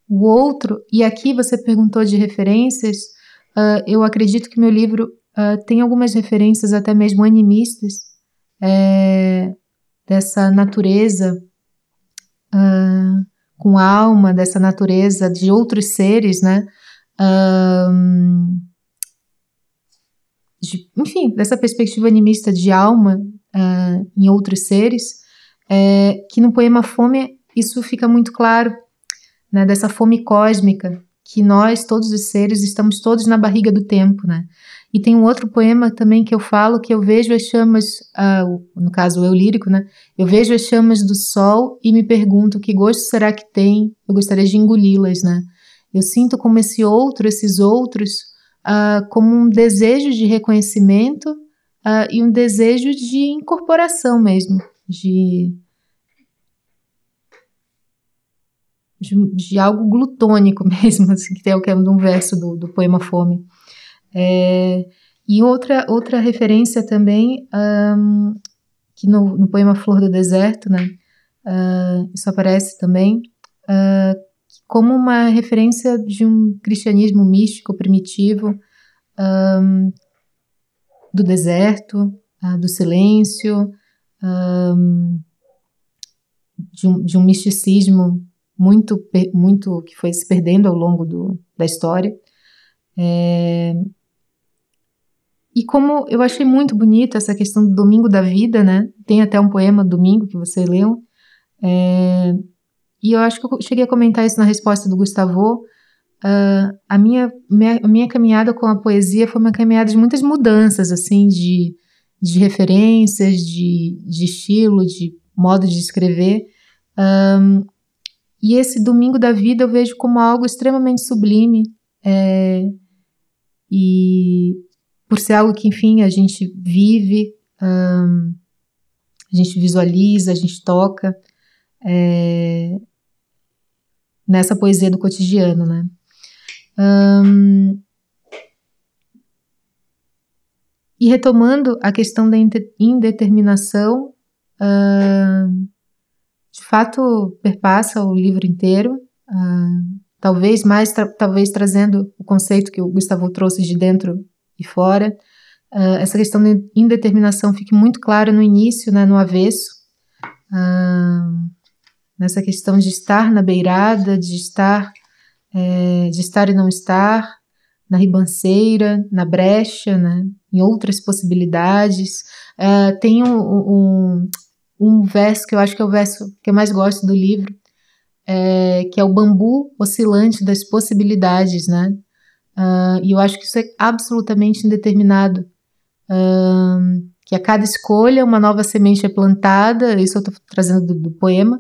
o outro, e aqui você perguntou de referências, uh, eu acredito que meu livro uh, tem algumas referências até mesmo animistas, é, dessa natureza uh, com alma, dessa natureza de outros seres, né? De, enfim, dessa perspectiva animista de alma em outros seres, é, que no poema Fome isso fica muito claro né, dessa fome cósmica que nós, todos os seres, estamos todos na barriga do tempo, né? E tem um outro poema também que eu falo que eu vejo as chamas, uh, no caso o eu lírico, né? Eu vejo as chamas do sol e me pergunto que gosto será que tem? Eu gostaria de engoli-las, né? Eu sinto como esse outro, esses outros, uh, como um desejo de reconhecimento uh, e um desejo de incorporação mesmo, de de, de algo glutônico mesmo, assim, que é o que é um verso do, do poema Fome. É, e outra, outra referência também, um, que no, no, poema Flor do Deserto, né, uh, isso aparece também, uh, como uma referência de um cristianismo místico, primitivo, um, do deserto, uh, do silêncio, um, de, um, de um misticismo muito, muito que foi se perdendo ao longo do, da história. É, e como eu achei muito bonita essa questão do domingo da vida, né? Tem até um poema Domingo que você leu. É, e eu acho que eu cheguei a comentar isso na resposta do Gustavo. Uh, a minha, minha, minha caminhada com a poesia foi uma caminhada de muitas mudanças, assim, de, de referências, de, de estilo, de modo de escrever. Um, e esse domingo da vida eu vejo como algo extremamente sublime. É, e por ser algo que, enfim, a gente vive, um, a gente visualiza, a gente toca é, nessa poesia do cotidiano, né? E retomando a questão da indeterminação, uh, de fato perpassa o livro inteiro, uh, talvez mais, tra talvez trazendo o conceito que o Gustavo trouxe de dentro e fora. Uh, essa questão de indeterminação fique muito clara no início, né, no avesso, uh, nessa questão de estar na beirada, de estar, é, de estar e não estar, na ribanceira, na brecha, né, em outras possibilidades. Uh, tem um, um, um verso que eu acho que é o verso que eu mais gosto do livro, é, que é o bambu oscilante das possibilidades, né? Uh, e eu acho que isso é absolutamente indeterminado. Uh, que a cada escolha uma nova semente é plantada, isso eu estou trazendo do, do, poema,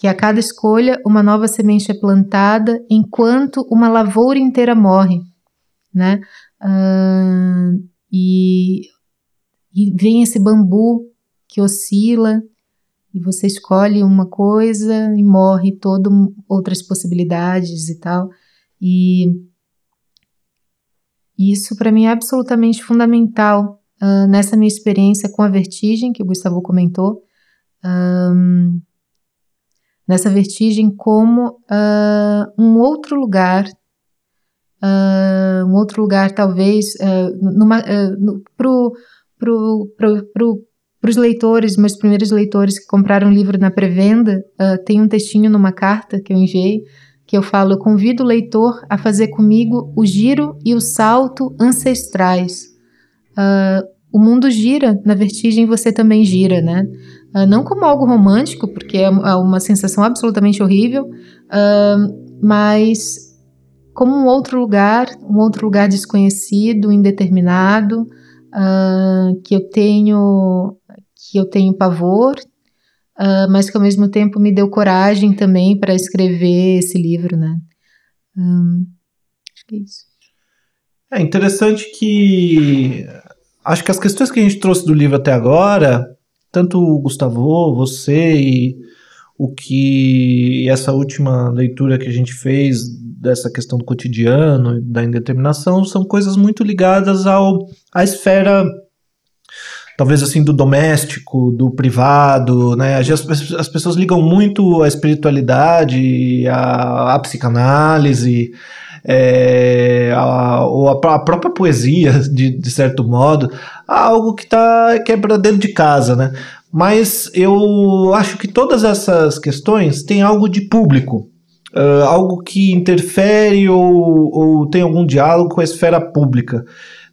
que a cada escolha uma nova semente é plantada enquanto uma lavoura inteira morre, né? Uh, e, e vem esse bambu que oscila e você escolhe uma coisa e morre todas outras possibilidades e tal. E isso para mim é absolutamente fundamental uh, nessa minha experiência com a vertigem, que o Gustavo comentou, um, nessa vertigem como uh, um outro lugar, uh, um outro lugar talvez uh, para os leitores, meus primeiros leitores que compraram o livro na pré-venda, tem um textinho numa carta que eu enviei que eu falo, eu convido o leitor a fazer comigo o giro e o salto ancestrais. O mundo gira, na vertigem você também gira, né? Uh, não como algo romântico, porque é, é uma sensação absolutamente horrível, uh, mas como um outro lugar, um outro lugar desconhecido, indeterminado, uh, que eu tenho que eu tenho pavor, mas que ao mesmo tempo me deu coragem também para escrever esse livro, né? Acho que é isso. É interessante que acho que as questões que a gente trouxe do livro até agora tanto o Gustavo, você e o que essa última leitura que a gente fez dessa questão do cotidiano, da indeterminação, são coisas muito ligadas ao, à esfera talvez assim do doméstico, do privado, né? As, as pessoas ligam muito a espiritualidade, a psicanálise, é, a, ou a, a, própria poesia, de, de certo modo, algo que tá que é para dentro de casa, né? Mas eu acho que todas essas questões têm algo de público, uh, algo que interfere ou, ou tem algum diálogo com a esfera pública.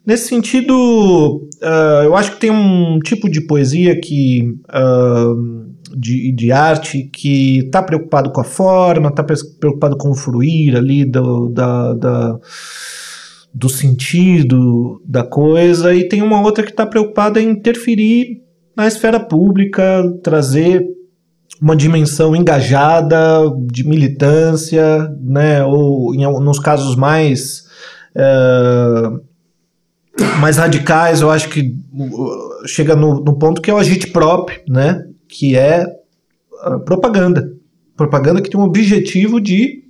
Nesse sentido, uh, eu acho que tem um tipo de poesia que uh, de, de arte que está preocupado com a forma, está preocupado com o fruir ali do, da, da, do sentido da coisa, e tem uma outra que está preocupada em interferir na esfera pública, trazer uma dimensão engajada de militância, né, ou em, nos casos mais é, mais radicais, eu acho que uh, chega no, no ponto que é o agite próprio, né, que é propaganda. Propaganda que tem um objetivo de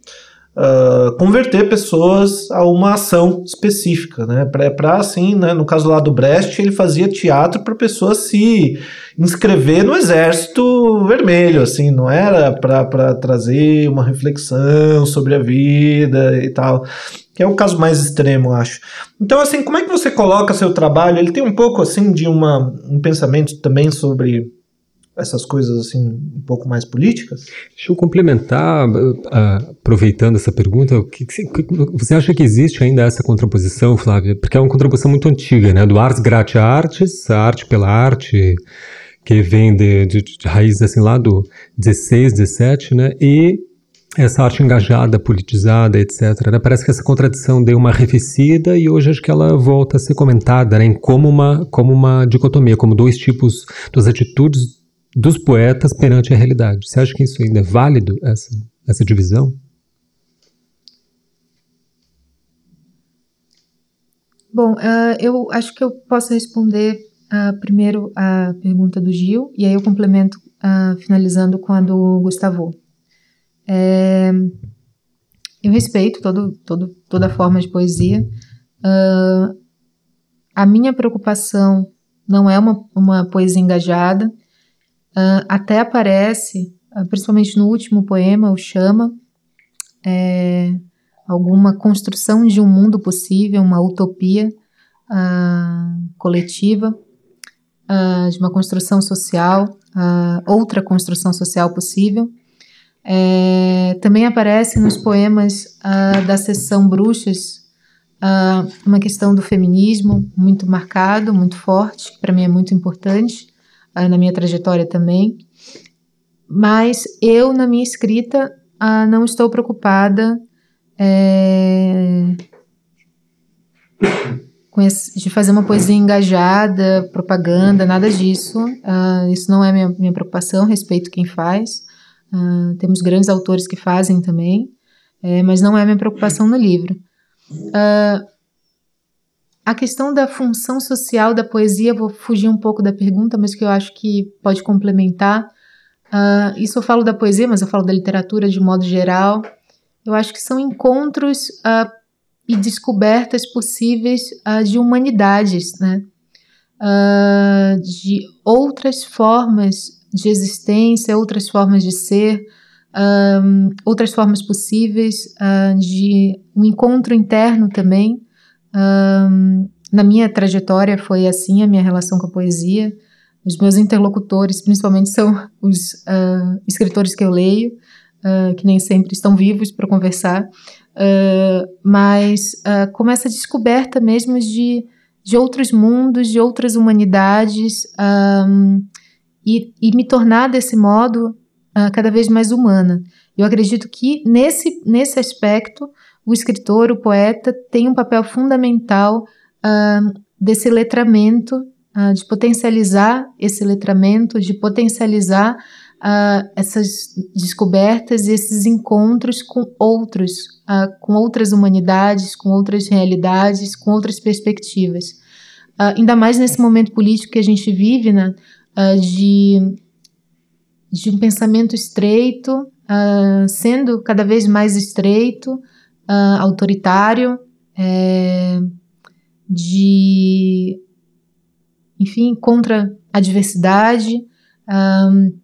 uh, converter pessoas a uma ação específica, né? Para assim, né? no caso lá do Brecht, ele fazia teatro para pessoas se inscrever no Exército Vermelho, assim, não era para trazer uma reflexão sobre a vida e tal que é o caso mais extremo, acho. Então, assim, como é que você coloca seu trabalho? Ele tem um pouco, assim, de uma, um pensamento também sobre essas coisas assim um pouco mais políticas? Deixa eu complementar, uh, aproveitando essa pergunta, você acha que existe ainda essa contraposição, Flávia? Porque é uma contraposição muito antiga, né? Do ars gratia artis, a arte pela arte, que vem de, de, de raízes assim lá do 16, 17, né? E essa arte engajada, politizada, etc. Né? Parece que essa contradição deu uma arrefecida e hoje acho que ela volta a ser comentada né? como, uma, como uma dicotomia, como dois tipos, duas atitudes dos poetas perante a realidade. Você acha que isso ainda é válido, essa, essa divisão? Bom, uh, eu acho que eu posso responder uh, primeiro a pergunta do Gil, e aí eu complemento uh, finalizando com a do Gustavo. É, eu respeito todo, todo, toda forma de poesia. a minha preocupação não é uma, uma poesia engajada, Uh, até aparece, uh, principalmente no último poema, o Chama, é, alguma construção de um mundo possível, uma utopia uh, coletiva, de uma construção social, outra construção social possível. É, também aparece nos poemas da seção Bruxas uma questão do feminismo muito marcado, muito forte, que para mim é muito importante uh, na minha trajetória também. Mas eu, na minha escrita, uh, não estou preocupada é, com esse, de fazer uma poesia engajada, propaganda, nada disso. Uh, isso não é minha, minha preocupação, respeito quem faz. Uh, temos grandes autores que fazem também, é, mas não é minha preocupação no livro. Uh, a questão da função social da poesia, vou fugir um pouco da pergunta, mas que eu acho que pode complementar. Uh, isso eu falo da poesia, mas eu falo da literatura de modo geral. Eu acho que são encontros uh, e descobertas possíveis uh, de humanidades, né? de outras formas de existência, outras formas de ser, um, outras formas possíveis de um encontro interno também. Um, na minha trajetória foi assim a minha relação com a poesia. Os meus interlocutores, principalmente, são os uh, escritores que eu leio, uh, que nem sempre estão vivos para conversar, mas como essa descoberta mesmo de, de outros mundos, de outras humanidades, um, e, e me tornar desse modo uh, cada vez mais humana. Eu acredito que nesse, nesse aspecto, o escritor, o poeta, tem um papel fundamental uh, desse letramento, uh, de potencializar esse letramento, de potencializar essas descobertas e esses encontros com outros, com outras humanidades, com outras realidades, com outras perspectivas. ainda mais nesse momento político que a gente vive, né, de de um pensamento estreito, uh, sendo cada vez mais estreito, uh, autoritário, é, de, enfim, contra a diversidade. Um,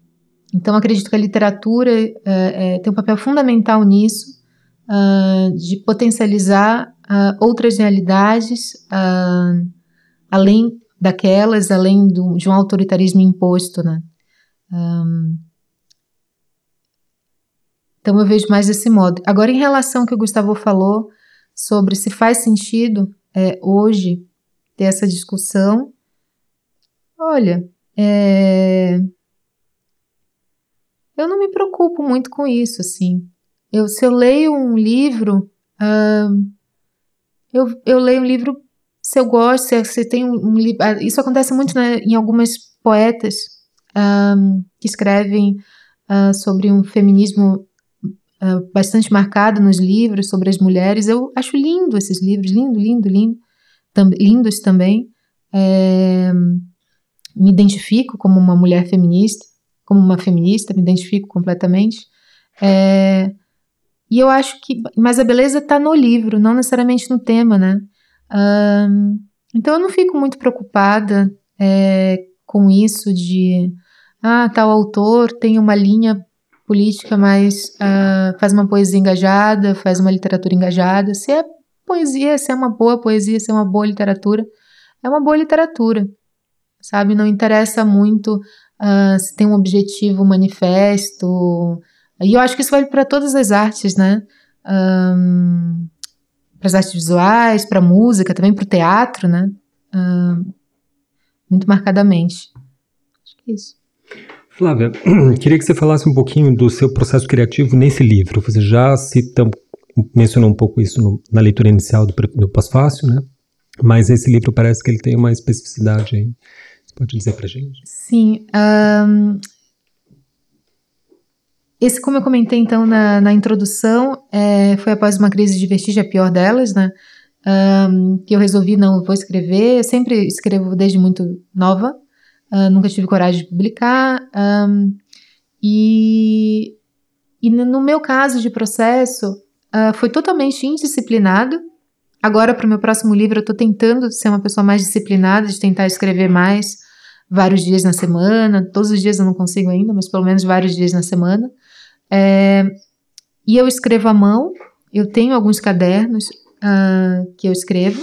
então, acredito que a literatura é, tem um papel fundamental nisso, uh, de potencializar outras realidades, além daquelas, além do, de um autoritarismo imposto, né? Um, então eu vejo mais desse modo. Agora, em relação ao que o Gustavo falou sobre se faz sentido é, hoje ter essa discussão, olha, é, eu não me preocupo muito com isso, assim. Eu, se eu leio um livro, eu, eu leio um livro se eu gosto, se, se tem um, um Isso acontece muito né, em algumas poetas um, que escrevem uh, sobre um feminismo uh, bastante marcado nos livros sobre as mulheres. Eu acho lindo esses livros, lindo, lindo, lindo, tam, lindos também. É, me identifico como uma mulher feminista, como uma feminista, me identifico completamente. É, e eu acho que, mas a beleza está no livro, não necessariamente no tema, né? Um, então eu não fico muito preocupada é, com isso de ah, tal autor tem uma linha política mais. Uh, faz uma poesia engajada, faz uma literatura engajada. Se é poesia, se é uma boa poesia, se é uma boa literatura, é uma boa literatura. Sabe? Não interessa muito uh, se tem um objetivo, um manifesto. E eu acho que isso vale para todas as artes, né? Um, para as artes visuais, para música, também para o teatro, né? muito marcadamente. Acho que é isso. Flávia, queria que você falasse um pouquinho do seu processo criativo nesse livro. Você já cita, mencionou um pouco isso no, na leitura inicial do, do Pós-Fácil, né? Mas esse livro parece que ele tem uma especificidade aí. Você pode dizer pra gente? Sim. Um, esse, como eu comentei então na, na introdução, é, foi após uma crise de vestígio, a pior delas, né? Um, que eu resolvi, não, vou escrever. Eu sempre escrevo desde muito nova. Uh, nunca tive coragem de publicar. Um, e, e no meu caso de processo, uh, foi totalmente indisciplinado. Agora, para o meu próximo livro, eu estou tentando ser uma pessoa mais disciplinada, de tentar escrever mais vários dias na semana. Todos os dias eu não consigo ainda, mas pelo menos vários dias na semana. É, e eu escrevo à mão. Eu tenho alguns cadernos uh, que eu escrevo.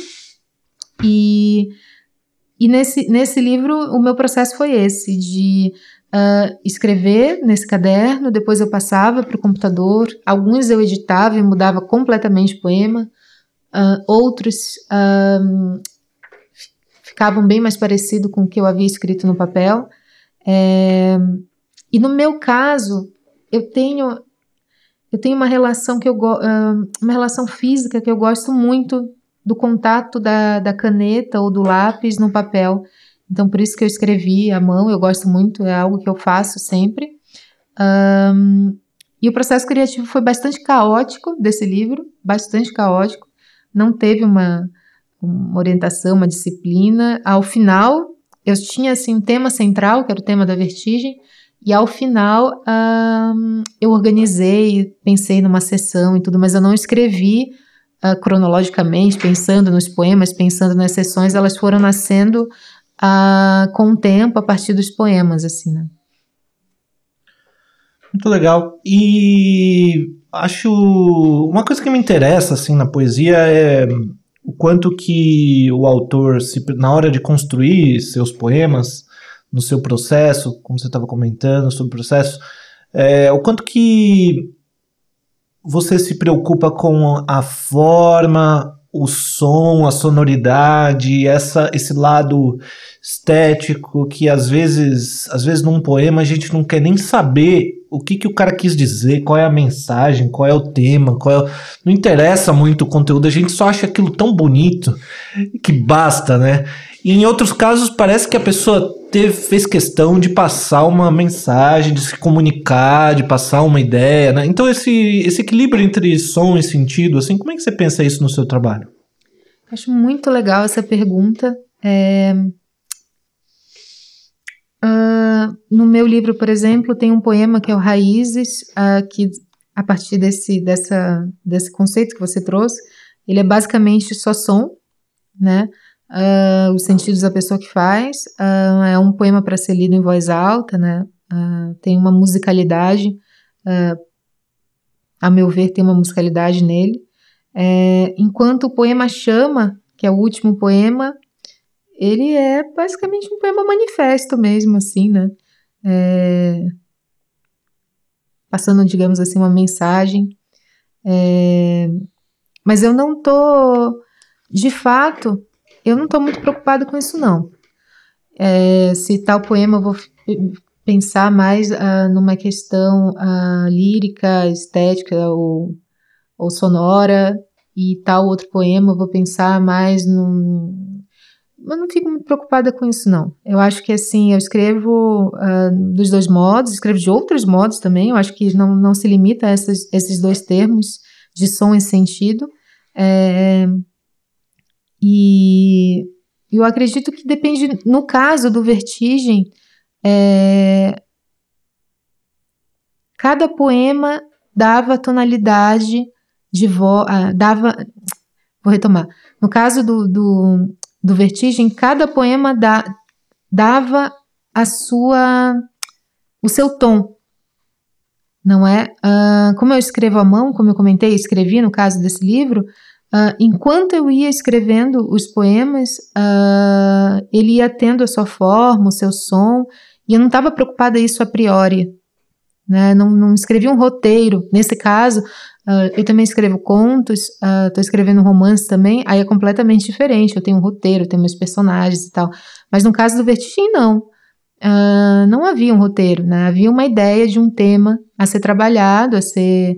E e nesse, nesse livro, o meu processo foi esse, de uh, escrever nesse caderno, depois eu passava para o computador, alguns eu editava e mudava completamente o poema, uh, outros uh, ficavam bem mais parecido com o que eu havia escrito no papel. É, e no meu caso, eu tenho eu tenho uma relação que eu uma relação física que eu gosto muito do contato da, da caneta ou do lápis no papel. Então, por isso que eu escrevi à mão, eu gosto muito, é algo que eu faço sempre. Um, e o processo criativo foi bastante caótico desse livro, bastante caótico. Não teve uma, uma orientação, uma disciplina. Ao final, eu tinha assim um tema central, que era o tema da vertigem, e ao final um, eu organizei, pensei numa sessão e tudo, mas eu não escrevi uh, cronologicamente, pensando nos poemas, pensando nas sessões, elas foram nascendo uh, com o tempo a partir dos poemas, assim, né? Muito legal. E acho uma coisa que me interessa assim na poesia é o quanto que o autor se, na hora de construir seus poemas, no seu processo, como você estava comentando sobre o processo, é, o quanto que você se preocupa com a forma, o som, a sonoridade, essa, esse lado estético que às vezes, às vezes num poema a gente não quer nem saber o que, que o cara quis dizer, qual é a mensagem, qual é o tema, qual é... não interessa muito o conteúdo, a gente só acha aquilo tão bonito que basta, né? E em outros casos parece que a pessoa teve, fez questão de passar uma mensagem, de se comunicar, de passar uma ideia, né? Então esse, esse equilíbrio entre som e sentido, assim, como é que você pensa isso no seu trabalho? Acho muito legal essa pergunta. É... Uh, no meu livro, por exemplo, tem um poema que é o Raízes, uh, que a partir desse, dessa, desse conceito que você trouxe, ele é basicamente só som, né? Uh, os sentidos da pessoa que faz. Uh, é um poema para ser lido em voz alta, né? Uh, tem uma musicalidade, a meu ver, tem uma musicalidade nele. É, enquanto o poema Chama, que é o último poema, ele é basicamente um poema manifesto mesmo, assim, né? É, passando, digamos assim, uma mensagem. É, mas eu não tô, de fato, eu não estou muito preocupada com isso, não. É, se tal poema eu vou pensar mais uh, numa questão uh, lírica, estética ou, ou sonora, e tal outro poema eu vou pensar mais num. Eu não fico muito preocupada com isso, não. Eu acho que, assim, eu escrevo uh, dos dois modos, escrevo de outros modos também. Eu acho que não, não se limita a essas, esses dois termos de som e sentido. É, e eu acredito que depende, no caso do Vertigem, é, cada poema dava tonalidade de voz, ah, dava, vou retomar, no caso do, do, do Vertigem, cada poema da, dava a sua, o seu tom, não é? Uh, como eu escrevo à mão, como eu comentei, escrevi no caso desse livro, Uh, enquanto eu ia escrevendo os poemas, uh, ele ia tendo a sua forma, o seu som, e eu não estava preocupada isso a priori. Né? Não, não escrevi um roteiro. Nesse caso, uh, eu também escrevo contos, estou escrevendo um romance também, aí é completamente diferente. Eu tenho um roteiro, tenho meus personagens e tal. Mas no caso do Vertigem, não. não havia um roteiro, né? havia uma ideia de um tema a ser trabalhado, a ser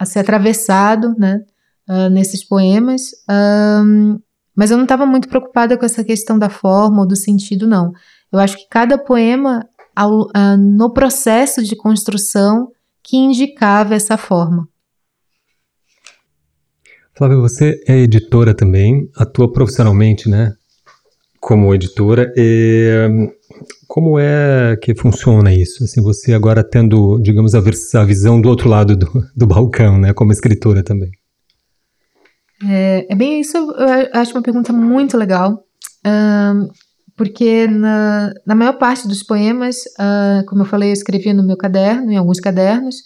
a ser atravessado, né, uh, nesses poemas. Um, mas eu não estava muito preocupada com essa questão da forma ou do sentido, não. Eu acho que cada poema, ao, uh, no processo de construção, que indicava essa forma. Flávia, você é editora também, atua profissionalmente, né? Como editora. E como é que funciona isso? Assim, você agora tendo, digamos, a, a visão do outro lado do, do balcão, né, como escritora também. É, é bem isso, eu acho uma pergunta muito legal, um, porque na, na maior parte dos poemas, uh, como eu falei, eu escrevia no meu caderno, em alguns cadernos,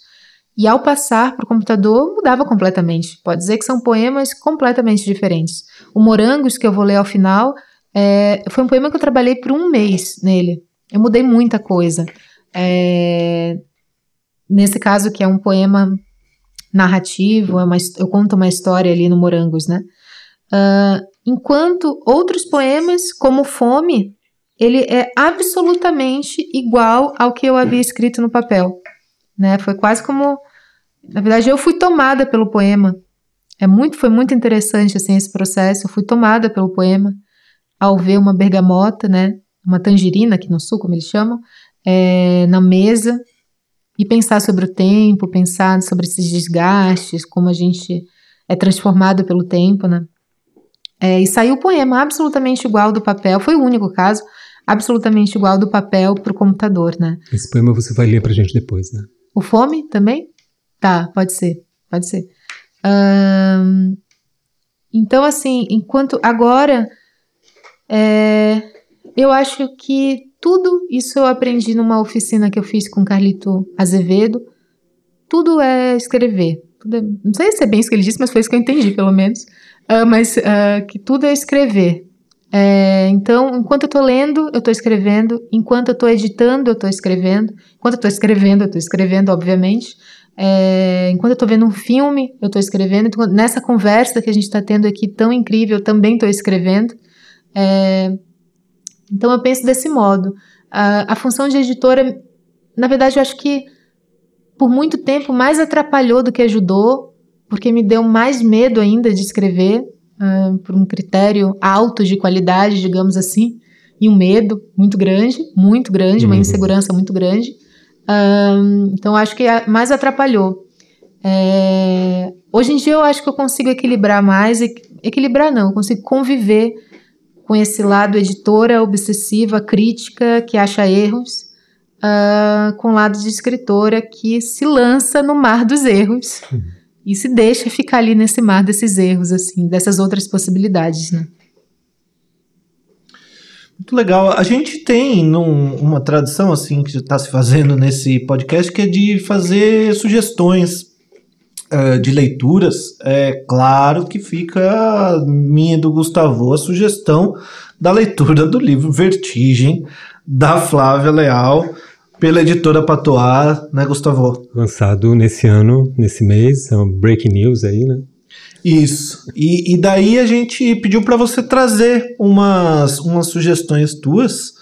e ao passar para o computador mudava completamente. Pode dizer que são poemas completamente diferentes. O Morangos, que eu vou ler ao final, é, foi um poema que eu trabalhei por um mês nele. Eu mudei muita coisa. É, nesse caso, que é um poema narrativo, é uma, eu conto uma história ali no Morangos, né? Uh, enquanto outros poemas, como Fome, ele é absolutamente igual ao que eu havia escrito no papel. Né? Foi quase como. Na verdade, eu fui tomada pelo poema. É muito, foi muito interessante assim, esse processo. Eu fui tomada pelo poema ao ver uma bergamota, né, uma tangerina aqui no sul, como eles chamam, é, na mesa e pensar sobre o tempo, pensar sobre esses desgastes, como a gente é transformado pelo tempo, né? É, e saiu o poema absolutamente igual do papel, foi o único caso, absolutamente igual do papel para o computador, né? Esse poema você vai ler para a gente depois, né? O Fome também? Tá, pode ser, pode ser. Então, assim, enquanto agora, é, eu acho que tudo isso eu aprendi numa oficina que eu fiz com Carlito Azevedo. Tudo é escrever. Tudo é, não sei se é bem isso que ele disse, mas foi isso que eu entendi, pelo menos. Uh, mas uh, que tudo é escrever. É, então, enquanto eu estou lendo, eu estou escrevendo. Enquanto eu estou editando, eu estou escrevendo. Enquanto eu estou escrevendo, eu estou escrevendo, obviamente. É, enquanto eu estou vendo um filme, eu estou escrevendo. Então, nessa conversa que a gente está tendo aqui tão incrível, eu também estou escrevendo. É, então, eu penso desse modo. A, a função de editora, na verdade, eu acho que por muito tempo mais atrapalhou do que ajudou, porque me deu mais medo ainda de escrever uh, por um critério alto de qualidade, digamos assim, e um medo muito grande, muito grande, uhum. uma insegurança muito grande. Uh, então acho que mais atrapalhou. É, hoje em dia eu acho que eu consigo equilibrar mais, equilibrar não, eu consigo conviver com esse lado editora, obsessiva, crítica, que acha erros, uh, com o lado de escritora que se lança no mar dos erros. E se deixa ficar ali nesse mar desses erros, assim, dessas outras possibilidades, né? Muito legal. A gente tem num, uma tradição assim que está se fazendo nesse podcast que é de fazer sugestões uh, de leituras. É claro que fica minha do Gustavo a sugestão da leitura do livro Vertigem da Flávia Leal pela editora Patois, né, Gustavo? Lançado nesse ano, nesse mês, é um breaking news aí, né? Isso. E, e daí a gente pediu para você trazer umas, umas sugestões tuas.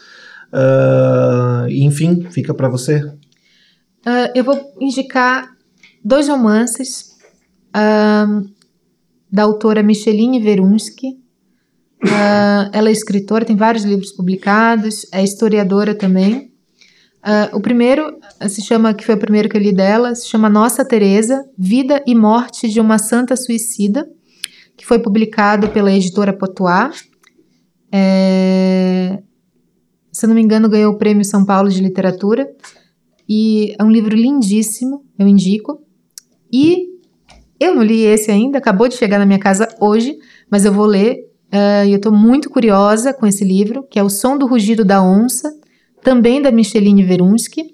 Uh, enfim, fica para você. Uh, eu vou indicar dois romances uh, da autora Micheline Verunsky. ela é escritora, tem vários livros publicados, é historiadora também. Uh, o primeiro se chama, que foi o primeiro que eu li dela, se chama Nossa Teresa, Vida e Morte de uma Santa Suicida, que foi publicado pela editora Potois. É, se eu não me engano, ganhou o Prêmio São Paulo de Literatura. E é um livro lindíssimo, eu indico. E eu não li esse ainda, acabou de chegar na minha casa hoje, mas eu vou ler. Uh, e eu estou muito curiosa com esse livro, que é O Som do Rugido da Onça, também da Micheline Verunsky.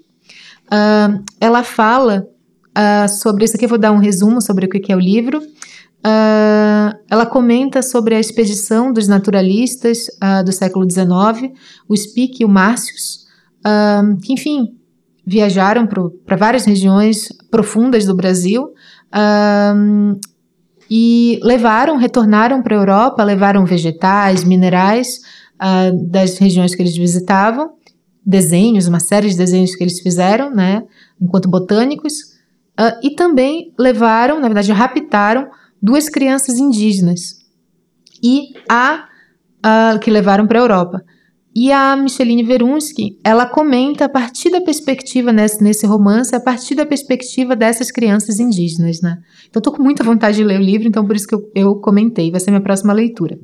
Uh, ela fala uh, sobre isso aqui, eu vou dar um resumo sobre o que é o livro. Uh, ela comenta sobre a expedição dos naturalistas do século XIX, o Speke e o Márcios, que, enfim, viajaram para várias regiões profundas do Brasil e levaram, retornaram para a Europa, levaram vegetais, minerais das regiões que eles visitavam desenhos, uma série de desenhos que eles fizeram, né, enquanto botânicos, uh, e também levaram, na verdade, raptaram duas crianças indígenas e a uh, que levaram para a Europa. E a Micheline Verunsky, ela comenta a partir da perspectiva nesse, nesse romance, a partir da perspectiva dessas crianças indígenas, né? Então, estou com muita vontade de ler o livro, então por isso que eu, eu comentei, vai ser minha próxima leitura.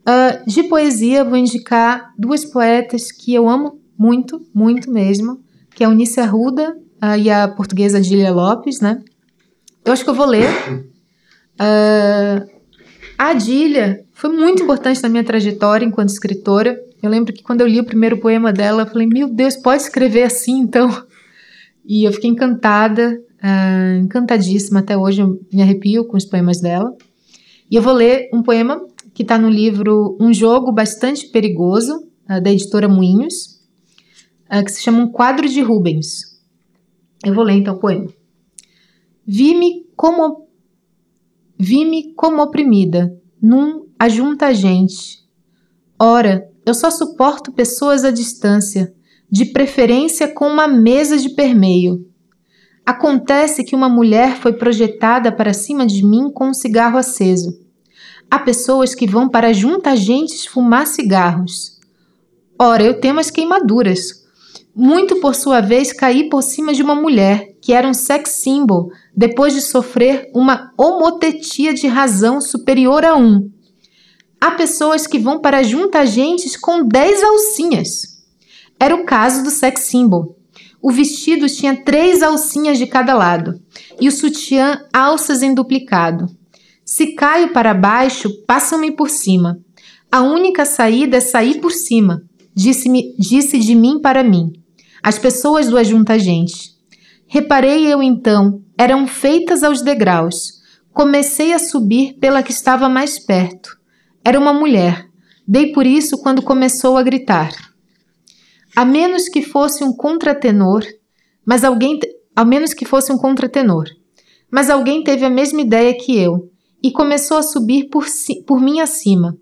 Uh, de poesia, vou indicar duas poetas que eu amo muito, muito mesmo, que é a Unice Arruda uh, e a portuguesa Dília Lopes, né? Eu acho que eu vou ler. Uh, a Dília foi muito importante na minha trajetória enquanto escritora. Eu lembro que quando eu li o primeiro poema dela, eu falei, meu Deus, pode escrever assim então? E eu fiquei encantada, uh, encantadíssima. Até hoje eu me arrepio com os poemas dela. E eu vou ler um poema que está no livro Um Jogo Bastante Perigoso, uh, da editora Moinhos, uh, que se chama Um Quadro de Rubens. Eu vou ler então o poema. Vi-me como vi-me como oprimida, num ajunta gente. Ora, eu só suporto pessoas à distância, de preferência com uma mesa de permeio. Acontece que uma mulher foi projetada para cima de mim com um cigarro aceso. Há pessoas que vão para junta gente fumar cigarros. Ora, eu tenho as queimaduras, muito por sua vez caí por cima de uma mulher que era um sex symbol depois de sofrer uma homotetia de razão superior a um. Há pessoas que vão para junta gentes com dez alcinhas. Era o caso do sex symbol. O vestido tinha três alcinhas de cada lado e o sutiã alças em duplicado. Se caio para baixo, passam-me por cima. A única saída é sair por cima, disse, disse de mim para mim. As pessoas do Ajunta Gente. Reparei eu então, eram feitas aos degraus. Comecei a subir pela que estava mais perto. Era uma mulher. Dei por isso quando começou a gritar. A menos que fosse um contratenor, mas alguém, a menos que fosse um contratenor. Mas alguém teve a mesma ideia que eu e começou a subir por, por mim acima.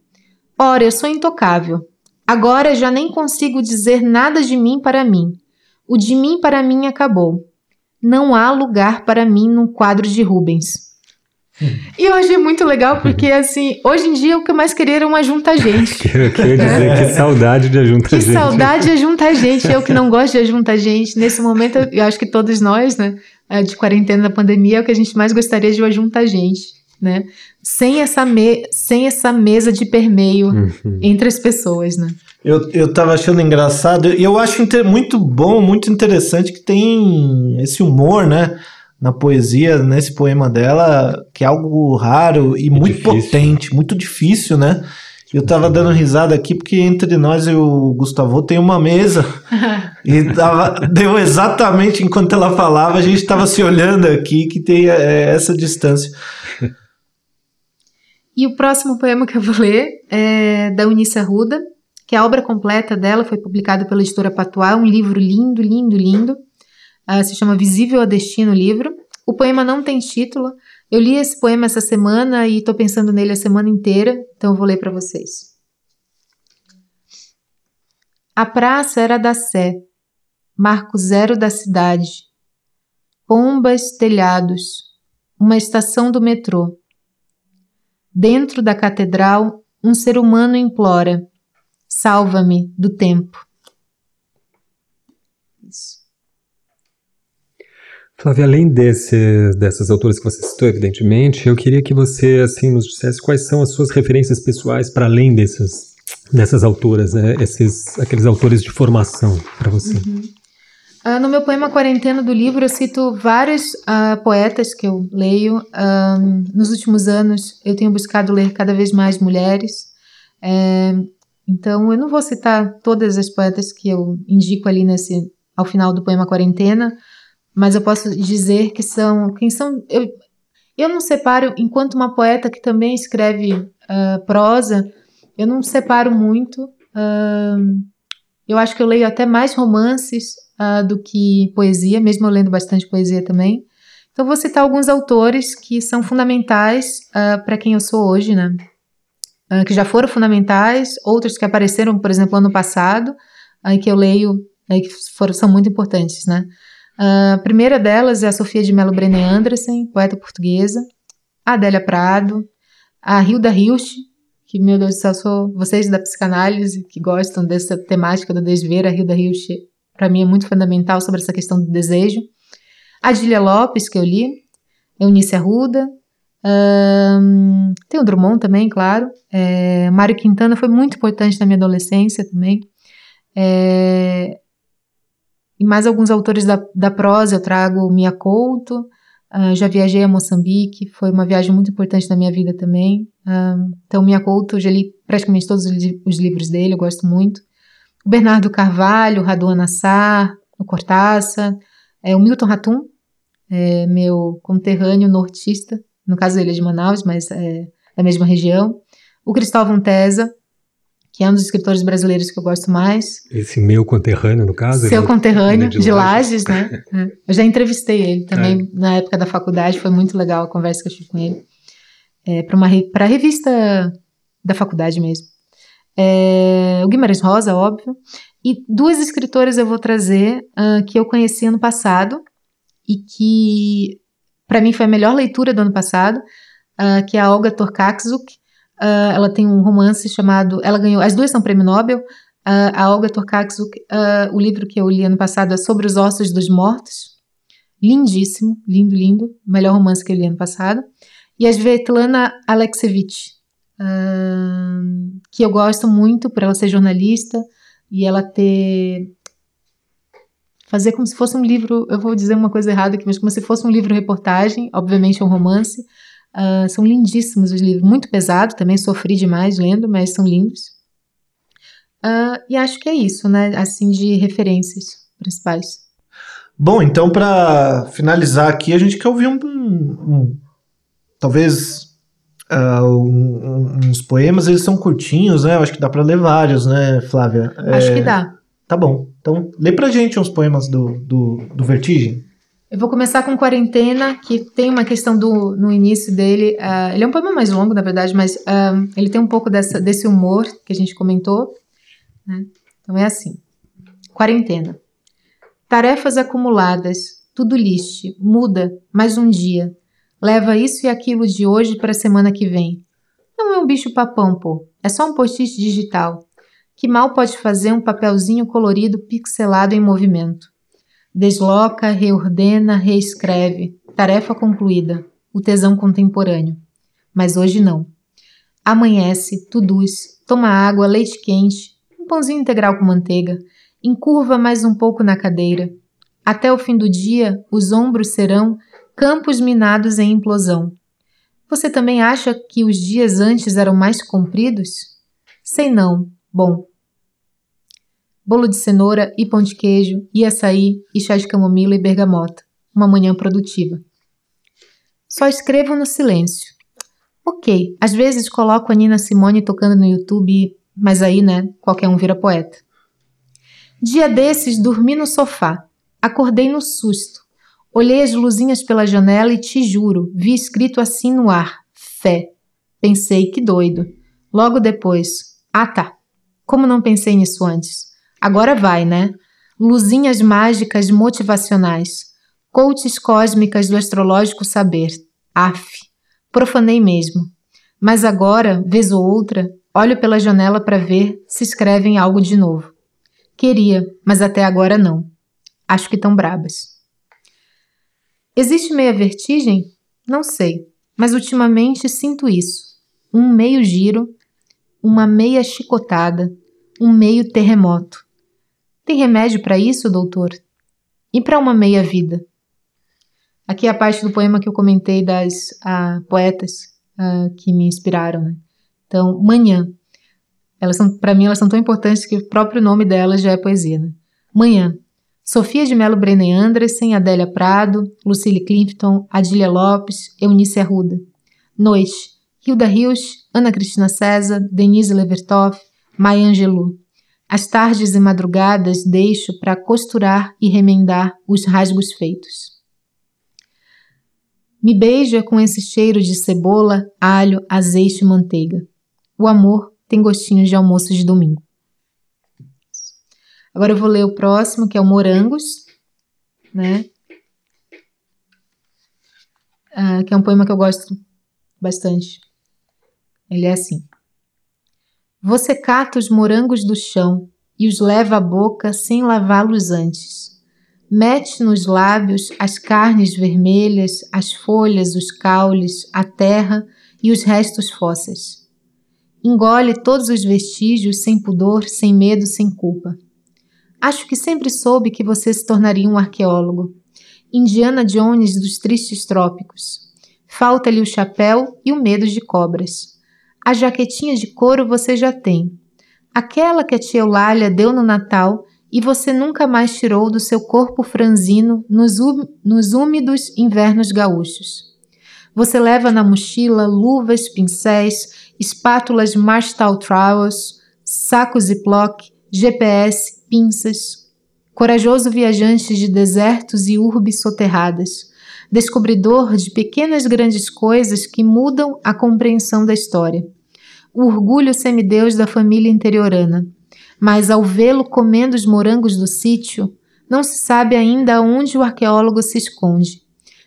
Ora, eu sou intocável. Agora já nem consigo dizer nada de mim para mim. O de mim para mim acabou. Não há lugar para mim no quadro de Rubens. E eu achei muito legal porque, assim, hoje em dia o que eu mais queria era uma junta gente. eu queria dizer que saudade de ajunta que gente. Que saudade de ajunta gente. Eu que não gosto de ajunta gente. Nesse momento, eu acho que todos nós, né, de quarentena da pandemia, é o que a gente mais gostaria de ajuntar gente né? Sem essa, me sem essa mesa de permeio uhum. entre as pessoas, né? Eu, eu tava achando engraçado, e eu acho muito bom, muito interessante que tem esse humor, né? Na poesia, nesse poema dela, que é algo raro e muito, muito potente, muito difícil, né? Eu tava dando risada aqui porque entre nós e o Gustavo tem uma mesa. e tava, deu exatamente enquanto ela falava, a gente tava se olhando aqui, que tem é, essa distância. E o próximo poema que eu vou ler é da Eunice Arruda, que a obra completa dela foi publicada pela editora Patois, um livro lindo, lindo, lindo. Uh, se chama Visível a Destino o livro. O poema não tem título. Eu li esse poema essa semana e estou pensando nele a semana inteira, então eu vou ler para vocês. A praça era da Sé, marco zero da cidade. Pombas, telhados, uma estação do metrô. Dentro da catedral, um ser humano implora: Salva-me do tempo. Flávia, além desse, dessas autoras que você citou, evidentemente, eu queria que você assim nos dissesse quais são as suas referências pessoais para além dessas, dessas autoras, né? Esses, aqueles autores de formação para você. Uhum. Uh, no meu poema Quarentena do livro, eu cito vários uh, poetas que eu leio. Uh, nos últimos anos, eu tenho buscado ler cada vez mais mulheres. É, então, eu não vou citar todas as poetas que eu indico ali nesse, ao final do poema Quarentena, mas eu posso dizer que são. Quem são. Eu, eu não separo, enquanto uma poeta que também escreve prosa, eu não separo muito. eu acho que eu leio até mais romances uh, do que poesia, mesmo eu lendo bastante poesia também. Então, vou citar alguns autores que são fundamentais uh, para quem eu sou hoje, né? Uh, que já foram fundamentais, outros que apareceram, por exemplo, ano passado, uh, que eu leio, uh, que foram, são muito importantes, né? A primeira delas é a Sofia de Mello Brené Andersen, poeta portuguesa, a Adélia Prado, a Hilda Hilst, que, meu Deus do céu, sou vocês da psicanálise que gostam dessa temática do desver, a Hilda Hilst para mim é muito fundamental sobre essa questão do desejo. A Dília Lopes, que eu li, Eunice Arruda, um, tem o Drummond também, claro. É, Mário Quintana foi muito importante na minha adolescência também. É, e mais alguns autores da, da prosa, eu trago Mia Couto, uh, já viajei a Moçambique, foi uma viagem muito importante na minha vida também. Uh, então, Mia Couto, já li praticamente todos os livros dele, eu gosto muito o Bernardo Carvalho, Raduan Nassar, o Cortaça, é, o Milton Ratum, é, meu conterrâneo nortista, no caso ele é de Manaus, mas é da mesma região, o Cristóvão Tesa, que é um dos escritores brasileiros que eu gosto mais. Esse meu conterrâneo, no caso? Seu conterrâneo, é de, de Lages, né? É. Eu já entrevistei ele também é. na época da faculdade, foi muito legal a conversa que eu tive com ele. É, para a revista da faculdade mesmo é, o Guimarães Rosa, óbvio, e duas escritoras eu vou trazer uh, que eu conheci ano passado e que para mim foi a melhor leitura do ano passado, uh, que é a Olga Torkaczuk. Uh, ela tem um romance chamado, ela ganhou, as duas são prêmio Nobel. a Olga Torkaczuk, o livro que eu li ano passado é sobre os ossos dos mortos, lindíssimo, lindo, lindo, melhor romance que eu li ano passado. E a Svetlana Alexievich, que eu gosto muito por ela ser jornalista e ela ter fazer como se fosse um livro, eu vou dizer uma coisa errada aqui, mas como se fosse um livro reportagem, obviamente é um romance, Uh, são lindíssimos os livros, muito pesado, também sofri demais lendo, mas são lindos. Uh, e acho que é isso, né? Assim, de referências principais. Bom, então para finalizar aqui, a gente quer ouvir um, um, um talvez uh, um, uns poemas, eles são curtinhos, né? Eu acho que dá para ler vários, né, Flávia? Acho é... que dá. Tá bom. Então, lê pra gente uns poemas do, do, do Vertigem. Eu vou começar com Quarentena, que tem uma questão do, no início dele. Uh, ele é um poema mais longo, na verdade, mas uh, ele tem um pouco dessa, desse humor que a gente comentou. Né? Então é assim: Quarentena. Tarefas acumuladas, tudo lixo, muda, mais um dia. Leva isso e aquilo de hoje para a semana que vem. Não é um bicho papão, pô. É só um post-it digital, que mal pode fazer um papelzinho colorido pixelado em movimento. Desloca, reordena, reescreve. Tarefa concluída. O tesão contemporâneo. Mas hoje não. Amanhece, tuduz, toma água, leite quente, um pãozinho integral com manteiga, encurva mais um pouco na cadeira. Até o fim do dia, os ombros serão campos minados em implosão. Você também acha que os dias antes eram mais compridos? Sei não. Bom, bolo de cenoura e pão de queijo, e açaí, e chá de camomila e bergamota. Uma manhã produtiva. Só escrevo no silêncio. Ok, às vezes coloco a Nina Simone tocando no YouTube, mas aí, né, qualquer um vira poeta. Dia desses, dormi no sofá. Acordei no susto. Olhei as luzinhas pela janela e te juro, vi escrito assim no ar: fé. Pensei, que doido. Logo depois, ah tá, como não pensei nisso antes? Agora vai, né? Luzinhas mágicas motivacionais. Coaches cósmicas do astrológico saber. Af. Profanei mesmo. Mas agora, vez ou outra, olho pela janela para ver se escrevem algo de novo. Queria, mas até agora não. Acho que tão brabas. Existe meia vertigem? Não sei, mas ultimamente sinto isso. Um meio giro, uma meia chicotada, um meio terremoto. Tem remédio para isso, doutor? E para uma meia-vida? Aqui é a parte do poema que eu comentei das ah, poetas ah, que me inspiraram. Né? Então, Manhã. Elas são, para mim, elas são tão importantes que o próprio nome delas já é poesia. Né? Manhã. Sofia de Mello Brenner Andressen, Adélia Prado, Lucille Clifton, Adília Lopes, Eunice Arruda. Noite. Hilda Rios, Ana Cristina César, Denise Levertoff, Maya Angelou. As tardes e madrugadas deixo para costurar e remendar os rasgos feitos. Me beija com esse cheiro de cebola, alho, azeite e manteiga. O amor tem gostinho de almoço de domingo. Agora eu vou ler o próximo, que é o Morangos, né? Ah, que é um poema que eu gosto bastante. Ele é assim. Você cata os morangos do chão e os leva à boca sem lavá-los antes. Mete nos lábios as carnes vermelhas, as folhas, os caules, a terra e os restos fósseis. Engole todos os vestígios sem pudor, sem medo, sem culpa. Acho que sempre soube que você se tornaria um arqueólogo. Indiana Jones dos tristes trópicos. Falta-lhe o chapéu e o medo de cobras. A jaquetinha de couro você já tem. Aquela que a tia Eulália deu no Natal e você nunca mais tirou do seu corpo franzino nos, úmidos invernos gaúchos. Você leva na mochila luvas, pincéis, espátulas Marshall Trowels, sacos Ziploc, GPS, pinças. Corajoso viajante de desertos e urbes soterradas, descobridor de pequenas grandes coisas que mudam a compreensão da história o orgulho semideus da família interiorana. Mas ao vê-lo comendo os morangos do sítio, não se sabe ainda onde o arqueólogo se esconde.